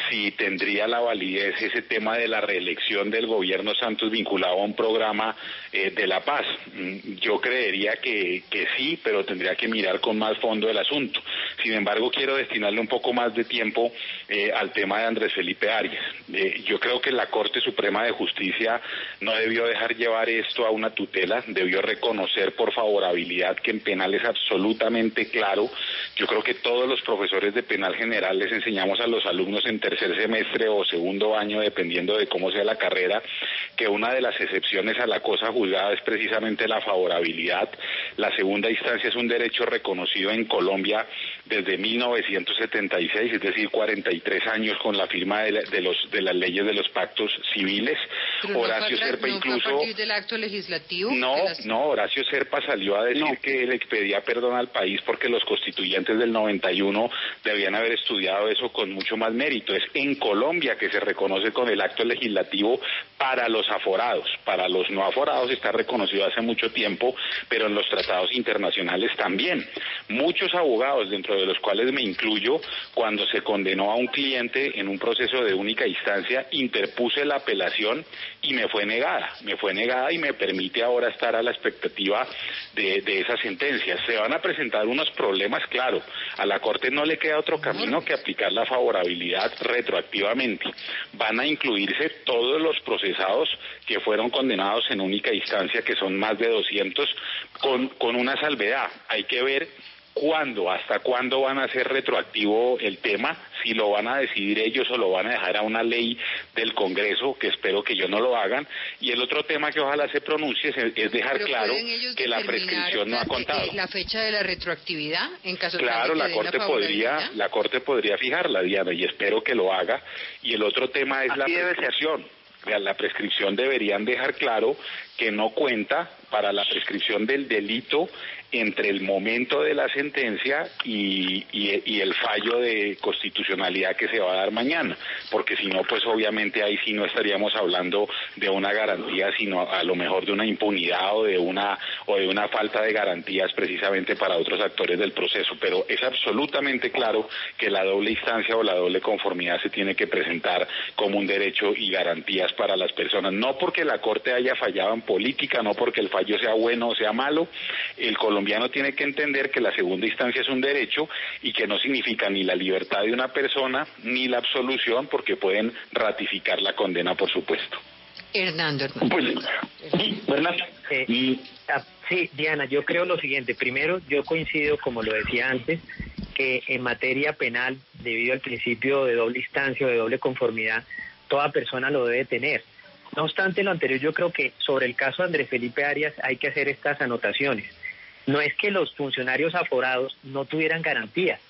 si tendría la validez ese tema de la reelección del gobierno Santos vinculado a un programa eh, de la paz. Mm, yo creería que, que sí, pero tendría que mirar con más fondo el asunto. Sin embargo, quiero destinarle un poco más de tiempo eh, al tema de Andrés Felipe Arias. Eh, yo creo que la Corte Suprema de Justicia no debió dejar llevar esto a una tutela, debió reconocer por favorabilidad que en penal es absolutamente claro. Yo creo que todos los profesores de penal general les enseñamos a los alumnos en tercer semestre o segundo año, dependiendo de cómo sea la carrera, que una de las excepciones a la cosa juzgada es precisamente la favorabilidad. La segunda instancia es un derecho reconocido en Colombia desde 1976, es decir, 43 años con la firma de, los, de las leyes de los pactos civiles. Horacio Serpa incluso... a del acto legislativo? No, no, Horacio Serpa salió a decir que él pedía perdón al país porque los constituyentes del 91 debían haber estudiado eso con mucho más mérito en Colombia que se reconoce con el acto legislativo para los aforados. Para los no aforados está reconocido hace mucho tiempo, pero en los tratados internacionales también. Muchos abogados, dentro de los cuales me incluyo, cuando se condenó a un cliente en un proceso de única instancia, interpuse la apelación y me fue negada. Me fue negada y me permite ahora estar a la expectativa de esa sentencia. Se van a presentar unos problemas, claro. A la Corte no le queda otro camino que aplicar la favorabilidad retroactivamente. Van a incluirse todos los procesados que fueron condenados en única instancia, que son más de 200, con, con una salvedad. Hay que ver cuándo, hasta cuándo van a ser retroactivo el tema, si lo van a decidir ellos o lo van a dejar a una ley del Congreso, que espero que ellos no lo hagan. Y el otro tema que ojalá se pronuncie es, dejar claro que la prescripción no ha contado. La fecha de la retroactividad en caso claro, de la Corte podría, la Corte podría fijarla, Diana, y espero que lo haga. Y el otro tema es la prescripción. La prescripción deberían dejar claro que no cuenta para la prescripción del delito entre el momento de la sentencia y, el fallo de constitucionalidad que se va a dar mañana, porque si no, pues obviamente ahí sí no estaríamos hablando de una garantía, sino a lo mejor de una impunidad o de una o de una falta de garantías precisamente para otros actores del proceso. Pero es absolutamente claro que la doble instancia o la doble conformidad se tiene que presentar como un derecho y garantías para las personas, no porque la Corte haya fallado en política, no porque el fallo sea bueno o sea malo, el tiene que entender que la segunda instancia es un derecho y que no significa ni la libertad de una persona ni la absolución porque pueden ratificar la condena, por supuesto. Hernando, pues, eh, ah, sí, Diana, yo creo lo siguiente. Primero, yo coincido, como lo decía antes, que en materia penal, debido al principio de doble instancia o de doble conformidad, toda persona lo debe tener. No obstante lo anterior, yo creo que sobre el caso de Andrés Felipe Arias hay que hacer estas anotaciones. No es que los funcionarios aforados no tuvieran garantía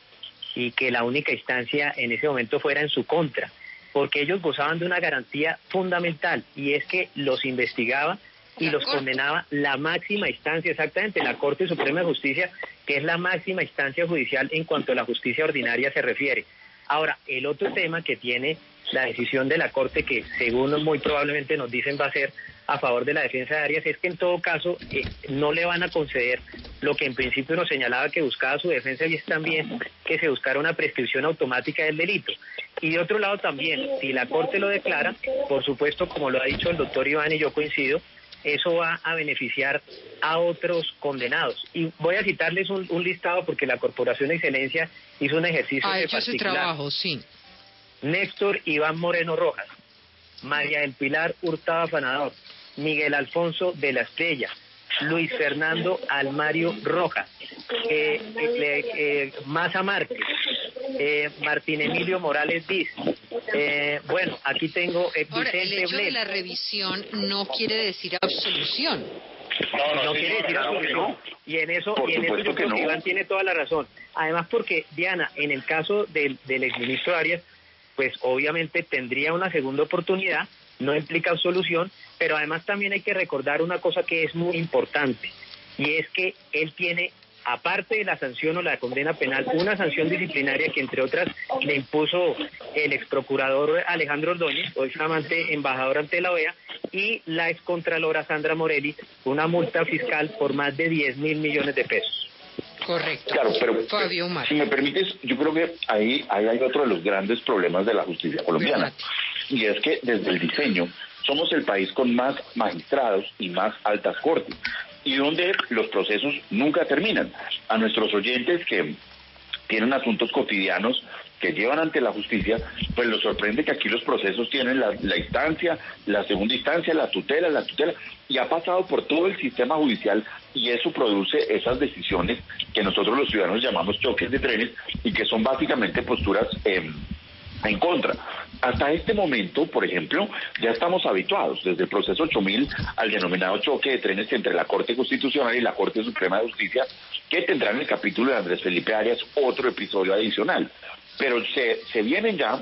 y que la única instancia en ese momento fuera en su contra, porque ellos gozaban de una garantía fundamental y es que los investigaba y los condenaba la máxima instancia, exactamente, la Corte Suprema de Justicia, que es la máxima instancia judicial en cuanto a la justicia ordinaria se refiere. Ahora, el otro tema que tiene la decisión de la Corte, que según muy probablemente nos dicen va a ser a favor de la defensa de Arias, es que en todo caso eh, no le van a conceder lo que en principio nos señalaba que buscaba su defensa y es también que se buscara una prescripción automática del delito. Y de otro lado también, si la Corte lo declara, por supuesto, como lo ha dicho el doctor Iván y yo coincido, eso va a beneficiar a otros condenados. Y voy a citarles un, listado porque la Corporación de Excelencia hizo un ejercicio ha hecho su trabajo, sí. Néstor Iván Moreno Rojas, María del Pilar Hurtado Afanador, Miguel Alfonso de la Estrella, Luis Fernando Almario Rojas, eh, eh, eh Maza Márquez, eh, Martín Emilio Morales Diz. bueno, aquí tengo Ahora, el hecho de la revisión no quiere decir absolución. No, no, quiere decir absolución. Y en eso, y en eso yo creo que Iván tiene toda la razón. Además, porque, Diana, en el caso del, del exministro Arias, pues obviamente tendría una segunda oportunidad, no implica absolución, pero además también hay que recordar una cosa que es muy importante, y es que él tiene, aparte de la sanción o la condena penal, una sanción disciplinaria que entre otras le impuso el ex procurador Alejandro Ordóñez, hoy flamante embajador ante la OEA, y la excontralora Sandra Morelli, una multa fiscal por más de 10 mil millones de pesos. Correcto. Claro, pero si me permites, yo creo que ahí, ahí hay otro de los grandes problemas de la justicia colombiana. Y es que desde el diseño somos el país con más magistrados y más altas cortes y donde los procesos nunca terminan. A nuestros oyentes que tienen asuntos cotidianos que llevan ante la justicia, pues los sorprende que aquí los procesos tienen la, instancia, la segunda instancia, la tutela, la tutela, y ha pasado por todo el sistema judicial y eso produce esas decisiones que nosotros los ciudadanos llamamos choques de trenes y que son básicamente posturas eh, en contra. Hasta este momento, por ejemplo, ya estamos habituados desde el proceso 8000 al denominado choque de trenes entre la Corte Constitucional y la Corte Suprema de Justicia, que tendrá en el capítulo de Andrés Felipe Arias otro episodio adicional. Pero se, vienen ya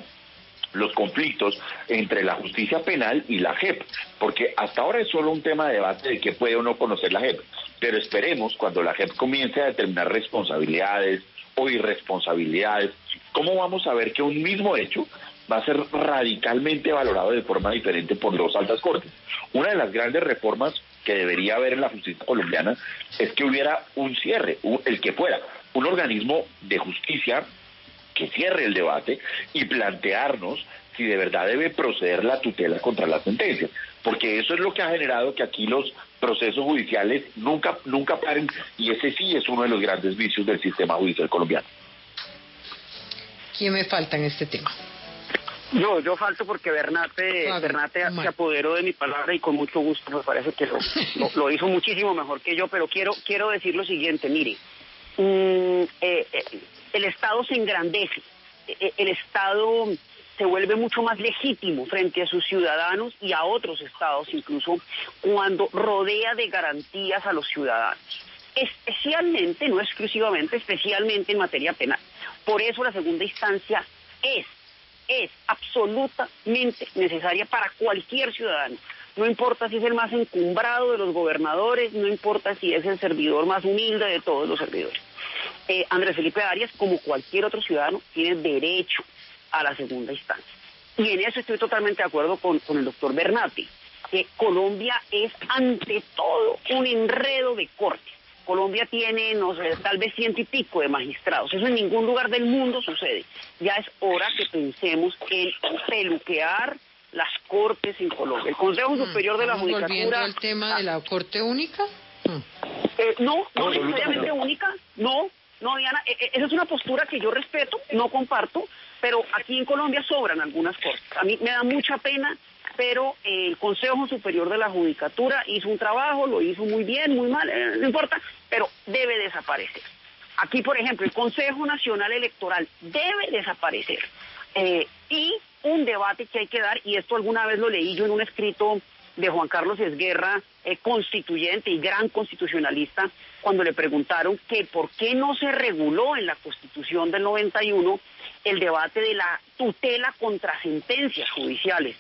los conflictos entre la justicia penal y la JEP, porque hasta ahora es solo un tema de debate de qué puede o no conocer la JEP, pero esperemos cuando la JEP comience a determinar responsabilidades o irresponsabilidades, ¿cómo vamos a ver que un mismo hecho va a ser radicalmente valorado de forma diferente por dos altas cortes? Una de las grandes reformas que debería haber en la justicia colombiana es que hubiera un cierre, el que fuera, un organismo de justicia que cierre el debate y plantearnos si de verdad debe proceder la tutela contra la sentencia, porque eso es lo que ha generado que aquí los procesos judiciales nunca nunca paren y ese sí es uno de los grandes vicios del sistema judicial colombiano. ¿Quién me falta en este tema? Yo, yo falto porque Bernate, Bernate se apoderó de mi palabra y con mucho gusto me parece que lo, lo, hizo muchísimo mejor que yo, pero quiero, quiero decir lo siguiente, mire, mm, eh, eh, el Estado se engrandece, e, e, el Estado se vuelve mucho más legítimo frente a sus ciudadanos y a otros estados incluso cuando rodea de garantías a los ciudadanos, especialmente, no exclusivamente, especialmente en materia penal. Por eso la segunda instancia es, es absolutamente necesaria para cualquier ciudadano no importa si es el más encumbrado de los gobernadores, no importa si es el servidor más humilde de todos los servidores. Eh, Andrés Felipe Arias, como cualquier otro ciudadano, tiene derecho a la segunda instancia. Y en eso estoy totalmente de acuerdo con, con el doctor Bernati, que Colombia es ante todo un enredo de corte. Colombia tiene, no sé, tal vez ciento y pico de magistrados. Eso en ningún lugar del mundo sucede. Ya es hora que pensemos en peluquear las cortes en Colombia. El Consejo mm, Superior de la Judicatura... ¿Volviendo al tema de la Corte Única? Eh, no, no necesariamente única, no, no, Diana, e, e, esa es una postura que yo respeto, no comparto, pero aquí en Colombia sobran algunas cortes. A mí me da mucha pena pero el Consejo Superior de la Judicatura hizo un trabajo, lo hizo muy bien, muy mal, eh, no importa, pero debe desaparecer. Aquí, por ejemplo, el Consejo Nacional Electoral debe desaparecer. Eh, y un debate que hay que dar, y esto alguna vez lo leí yo en un escrito de Juan Carlos Esguerra, eh, constituyente y gran constitucionalista, cuando le preguntaron que por qué no se reguló en la Constitución del 91 el debate de la tutela contra sentencias judiciales.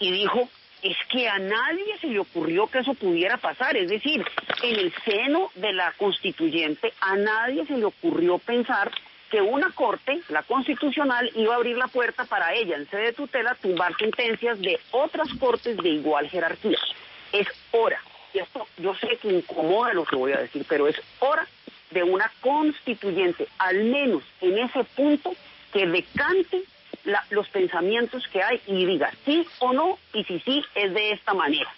Y dijo, es que a nadie se le ocurrió que eso pudiera pasar, es decir, en el seno de la constituyente a nadie se le ocurrió pensar que una corte, la constitucional, iba a abrir la puerta para ella, en sede de tutela, tumbar sentencias de otras cortes de igual jerarquía. Es hora, y esto yo sé que incomoda lo que voy a decir, pero es hora de una constituyente, al menos en ese punto, que decante los pensamientos que hay y diga sí o no, y si sí es de esta manera.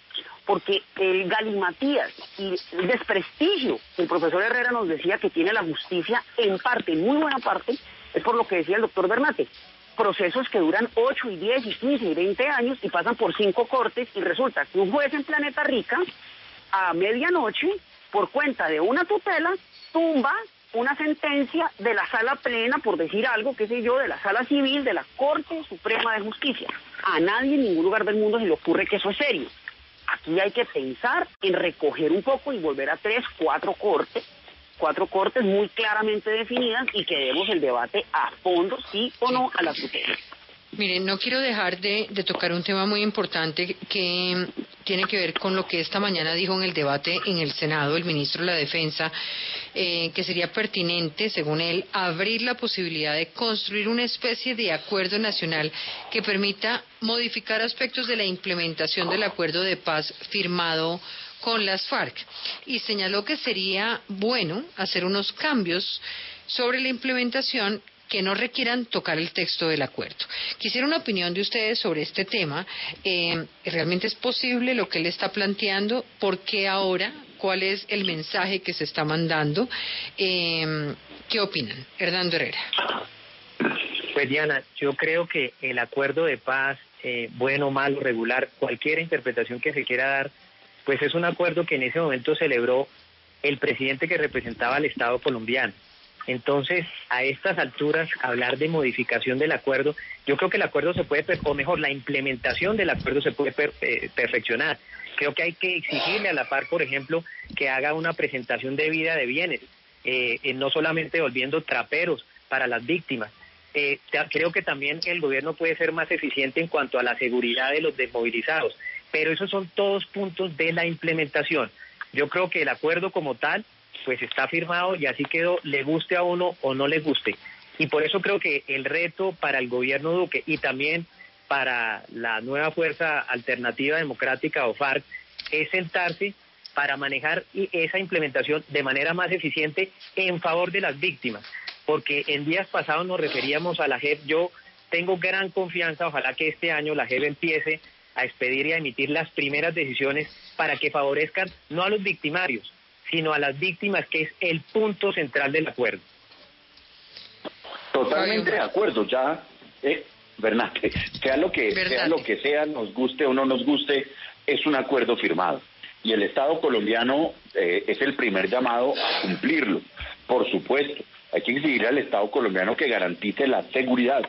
Porque el galimatías y el desprestigio que el profesor Herrera nos decía que tiene la justicia, en parte, muy buena parte, es por lo que decía el doctor Bernate. Procesos que duran 8 y 10 y 15 y 20 años y pasan por cinco cortes y resulta que un juez en Planeta Rica, a medianoche, por cuenta de una tutela, tumba una sentencia de la sala plena, por decir algo, qué sé yo, de la sala civil de la Corte Suprema de Justicia. A nadie en ningún lugar del mundo se le ocurre que eso es serio. Aquí hay que pensar en recoger un poco y volver a tres, cuatro cortes, cuatro cortes muy claramente definidas y que demos el debate a fondo, sí o no, a la tutela. Miren, no quiero dejar de, tocar un tema muy importante que tiene que ver con lo que esta mañana dijo en el debate en el Senado el ministro de la Defensa, eh, que sería pertinente, según él, abrir la posibilidad de construir una especie de acuerdo nacional que permita modificar aspectos de la implementación del acuerdo de paz firmado con las FARC. Y señaló que sería bueno hacer unos cambios sobre la implementación que no requieran tocar el texto del acuerdo. Quisiera una opinión de ustedes sobre este tema. Eh, ¿Realmente es posible lo que él está planteando? ¿Por qué ahora? ¿Cuál es el mensaje que se está mandando? Eh, ¿Qué opinan? Hernando Herrera. Pues Diana, yo creo que el acuerdo de paz, eh, bueno, malo, regular, cualquier interpretación que se quiera dar, pues es un acuerdo que en ese momento celebró el presidente que representaba al Estado colombiano. Entonces, a estas alturas, hablar de modificación del acuerdo, yo creo que el acuerdo se puede, o mejor, la implementación del acuerdo se puede eh, perfeccionar. Creo que hay que exigirle a la par, por ejemplo, que haga una presentación de vida de bienes, eh, eh, no solamente volviendo traperos para las víctimas. creo que también el gobierno puede ser más eficiente en cuanto a la seguridad de los desmovilizados, pero esos son todos puntos de la implementación. Yo creo que el acuerdo como tal pues está firmado y así quedó, le guste a uno o no le guste. Y por eso creo que el reto para el gobierno Duque y también para la nueva Fuerza Alternativa Democrática o FARC es sentarse para manejar esa implementación de manera más eficiente en favor de las víctimas. Porque en días pasados nos referíamos a la JEP. Yo tengo gran confianza, ojalá que este año la JEP empiece a expedir y a emitir las primeras decisiones para que favorezcan no a los victimarios, sino a las víctimas, que es el punto central del acuerdo. Totalmente de acuerdo, ya, eh, sea lo que sea lo que sea, nos guste o no nos guste, es un acuerdo firmado y el Estado colombiano eh, es el primer llamado a cumplirlo. Por supuesto, hay que exigir al Estado colombiano que garantice la seguridad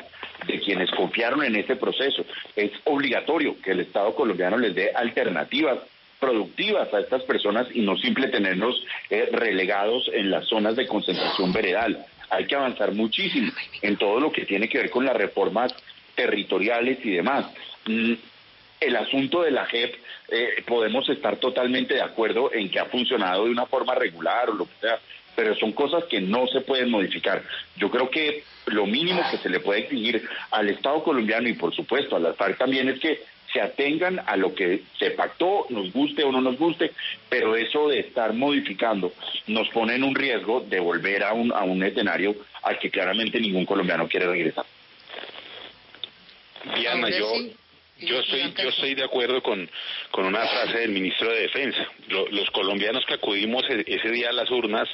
de quienes confiaron en ese proceso. Es obligatorio que el Estado colombiano les dé alternativas productivas a estas personas y no simple tenerlos eh, relegados en las zonas de concentración veredal. Hay que avanzar muchísimo en todo lo que tiene que ver con las reformas territoriales y demás. Mm, el asunto de la JEP, eh, podemos estar totalmente de acuerdo en que ha funcionado de una forma regular o lo que sea, pero son cosas que no se pueden modificar. Yo creo que lo mínimo que se le puede exigir al Estado colombiano y por supuesto a las FARC también es que se atengan a lo que se pactó, nos guste o no nos guste, pero eso de estar modificando nos pone en un riesgo de volver a un, a un escenario al que claramente ningún colombiano quiere regresar. Diana, yo, yo estoy, yo estoy de acuerdo con, con una frase del ministro de Defensa. los colombianos que acudimos e, ese día a las urnas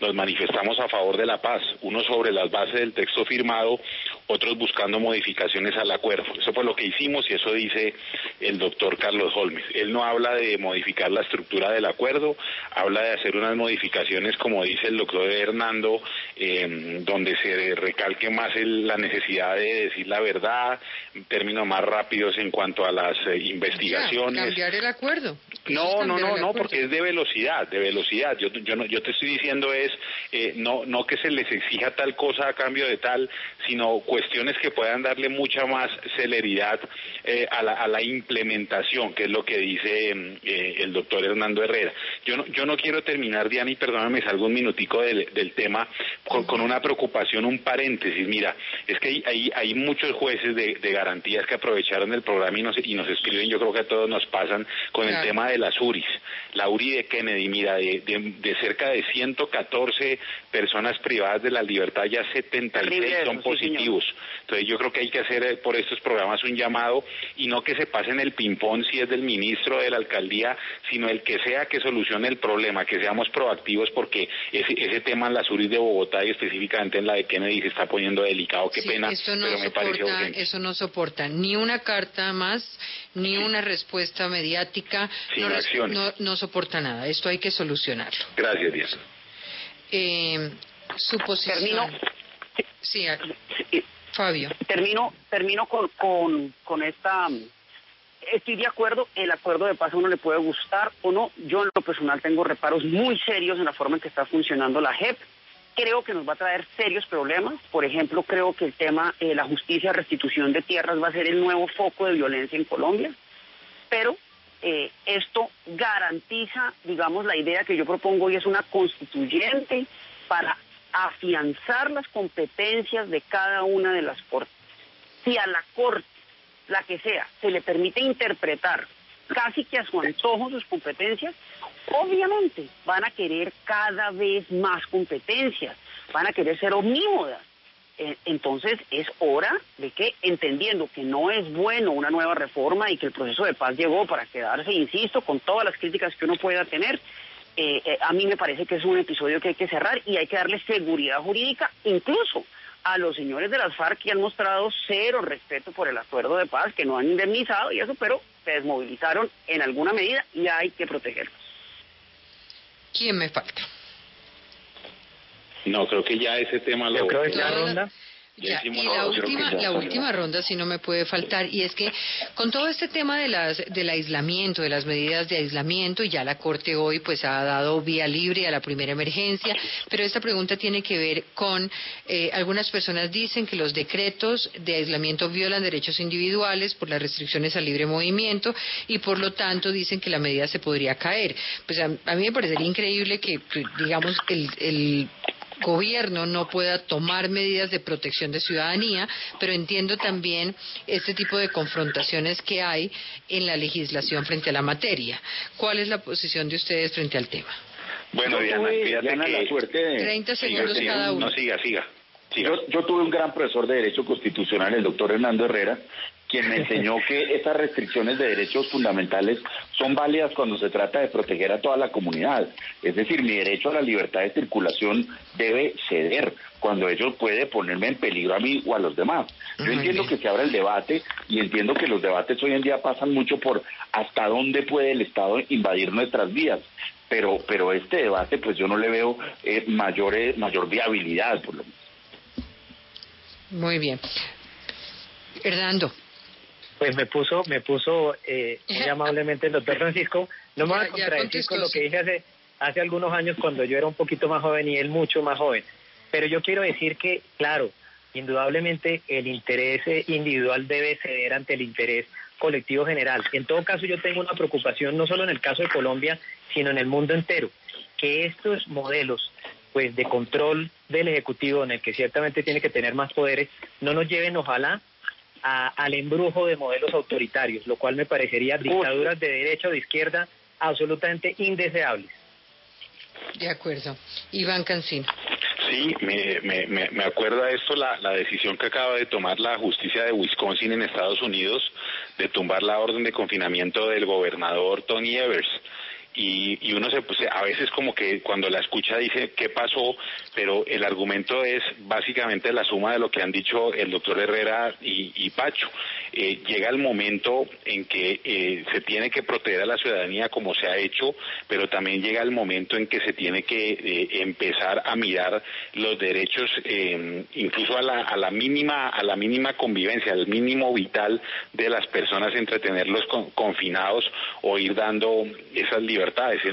nos manifestamos a favor de la paz, unos sobre las bases del texto firmado, otros buscando modificaciones al acuerdo. Eso fue lo que hicimos y eso dice el doctor Carlos Holmes. Él no habla de modificar la estructura del acuerdo, habla de hacer unas modificaciones, como dice el doctor Hernando, eh, donde se recalque más la necesidad de decir la verdad, términos más rápidos en cuanto a las eh, investigaciones. cambiar el acuerdo. No, no, no, no, porque es de velocidad, de velocidad. Yo, yo, no, yo te estoy diciendo es eh, no, no que se les exija tal cosa a cambio de tal, sino cuestiones que puedan darle mucha más celeridad eh, a, la, a, la, implementación, que es lo que dice eh, el doctor Hernando Herrera. Yo no, yo no quiero terminar, Diana, y perdóname, salgo un minutico del, del tema con, con, una preocupación, un paréntesis. Mira, es que hay, hay, muchos jueces de, de, garantías que aprovecharon el programa y nos, y nos escriben, yo creo que a todos nos pasan, con el tema de las URIs. La URI de Kennedy, mira, de, de, de cerca de 114 personas privadas de la libertad, ya 76 son positivos. Entonces yo creo que hay que hacer eh, por estos programas un llamado y no que se pasen el ping-pong si es del ministro de la alcaldía, sino el que sea que solucione el problema, que seamos proactivos porque ese, ese tema en las URIs de Bogotá y específicamente en la de Kennedy se está poniendo delicado. Qué pena, no pero me soporta, Eso no soporta ni una carta más, ni una respuesta mediática. no, no, no soporta nada. Esto hay que solucionarlo. Gracias, Díaz. Eh, su posición. Termino. Sí, Fabio. Termino, termino con, con, con esta. Estoy de acuerdo, el acuerdo de paz a uno le puede gustar o no. Yo en lo personal tengo reparos muy serios en la forma en que está funcionando la JEP. Creo que nos va a traer serios problemas. Por ejemplo, creo que el tema de la justicia, restitución de tierras va a ser el nuevo foco de violencia en Colombia. Pero eh, esto garantiza, digamos, la idea que yo propongo y es una constituyente para afianzar las competencias de cada una de las cortes. Si a la corte, la que sea, se le permite interpretar casi que a su antojo sus competencias, obviamente van a querer cada vez más competencias, van a querer ser omnímodas. Eh, entonces es hora de que, entendiendo que no es bueno una nueva reforma y que el proceso de paz llegó para quedarse, insisto, con todas las críticas que uno pueda tener, eh, eh, a mí me parece que es un episodio que hay que cerrar y hay que darle seguridad jurídica, incluso a los señores de las FARC que han mostrado cero respeto por el acuerdo de paz, que no han indemnizado y eso, pero se desmovilizaron en alguna medida y hay que protegerlos. ¿Quién me falta? No, creo que ya ese tema lo... Yo creo que la ronda... Ya, y la última, la última ronda si no me puede faltar, y es que con todo este tema de las, del aislamiento, de las medidas de aislamiento, y ya la Corte hoy pues ha dado vía libre a la primera emergencia, pero esta pregunta tiene que ver con, eh, algunas personas dicen que los decretos de aislamiento violan derechos individuales por las restricciones al libre movimiento, y por lo tanto dicen que la medida se podría caer. Pues a, mí me parecería increíble que, digamos, el, el gobierno no pueda tomar medidas de protección de ciudadanía, pero entiendo también este tipo de confrontaciones que hay en la legislación frente a la materia. ¿Cuál es la posición de ustedes frente al tema? Bueno, Diana, fíjate que... 30 segundos cada uno. No, siga, siga. Yo, yo, tuve un gran profesor de Derecho Constitucional, el doctor Hernando Herrera, quien me enseñó que estas restricciones de derechos fundamentales son válidas cuando se trata de proteger a toda la comunidad. Es decir, mi derecho a la libertad de circulación debe ceder cuando ello puede ponerme en peligro a mí o a los demás. Yo entiendo que se abra el debate y entiendo que los debates hoy en día pasan mucho por hasta dónde puede el Estado invadir nuestras vías. Pero, pero este debate, pues yo no le veo eh, mayor, eh, mayor viabilidad, por lo menos. Muy bien. Hernando. Pues me puso, me puso eh, muy amablemente el doctor Francisco. No me voy a contradecir con lo que dije hace, hace algunos años cuando yo era un poquito más joven y él mucho más joven. Pero yo quiero decir que, claro, indudablemente el interés individual debe ceder ante el interés colectivo general. En todo caso, yo tengo una preocupación no solo en el caso de Colombia, sino en el mundo entero, que estos modelos pues de control del ejecutivo en el que ciertamente tiene que tener más poderes no nos lleven ojalá al embrujo de modelos autoritarios, lo cual me parecería dictaduras de derecha o de izquierda absolutamente indeseables. De acuerdo. Iván Cancino. Sí, me, me, me acuerda esto la, la decisión que acaba de tomar la justicia de Wisconsin en Estados Unidos de tumbar la orden de confinamiento del gobernador Tony Evers y, uno se pues, a veces como que cuando la escucha dice qué pasó, pero el argumento es básicamente la suma de lo que han dicho el doctor Herrera y, Pacho. Eh, llega el momento en que eh, se tiene que proteger a la ciudadanía como se ha hecho, pero también llega el momento en que se tiene que eh, empezar a mirar los derechos, incluso a la, a la mínima a la mínima convivencia, al mínimo vital de las personas, entretenerlos confinados o ir dando esas libertades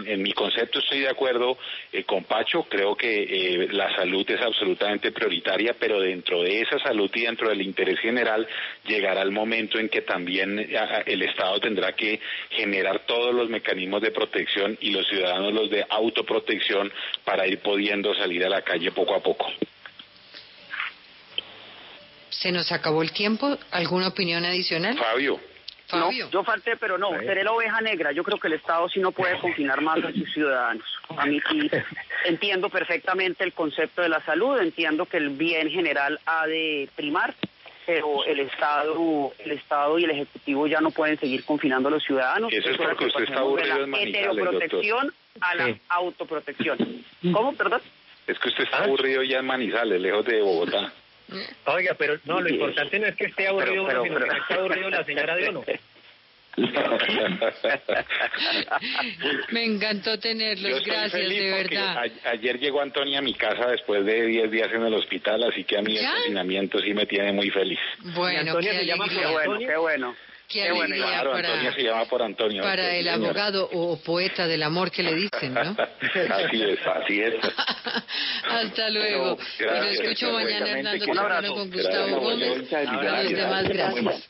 en, mi concepto estoy de acuerdo eh, con Pacho, creo que eh, la salud es absolutamente prioritaria, pero dentro de esa salud y dentro del interés general llegará el momento en que también el Estado tendrá que generar todos los mecanismos de protección y los ciudadanos los de autoprotección para ir pudiendo salir a la calle poco a poco. Se nos acabó el tiempo. ¿Alguna opinión adicional? Fabio. No, yo falté, pero no, seré la oveja negra. Yo creo que el Estado sí no puede confinar más a sus ciudadanos. A mí sí entiendo perfectamente el concepto de la salud, entiendo que el bien general ha de primar, pero el Estado, el Estado y el Ejecutivo ya no pueden seguir confinando a los ciudadanos. Eso es porque usted está aburrido en Manizales, a la autoprotección. ¿Cómo, perdón? Es que usted está aburrido ya en Manizales, lejos de Bogotá. Oiga, pero no, lo importante no es que esté aburrido sino que esté aburrido la señora de uno. Me encantó tenerlos, gracias, de verdad. ayer llegó Antonia a mi casa después de 10 días en el hospital, así que a mí el confinamiento sí me tiene muy feliz. Bueno, Antonia se llama qué bueno, qué bueno. Qué, bueno, claro, para, Antonia se llama por Antonio. Para el abogado o poeta del amor que le dicen, ¿no? así es, así es. Hasta luego. Pero, lo escucho mañana Hernando con Gustavo Gómez. A los demás, gracias.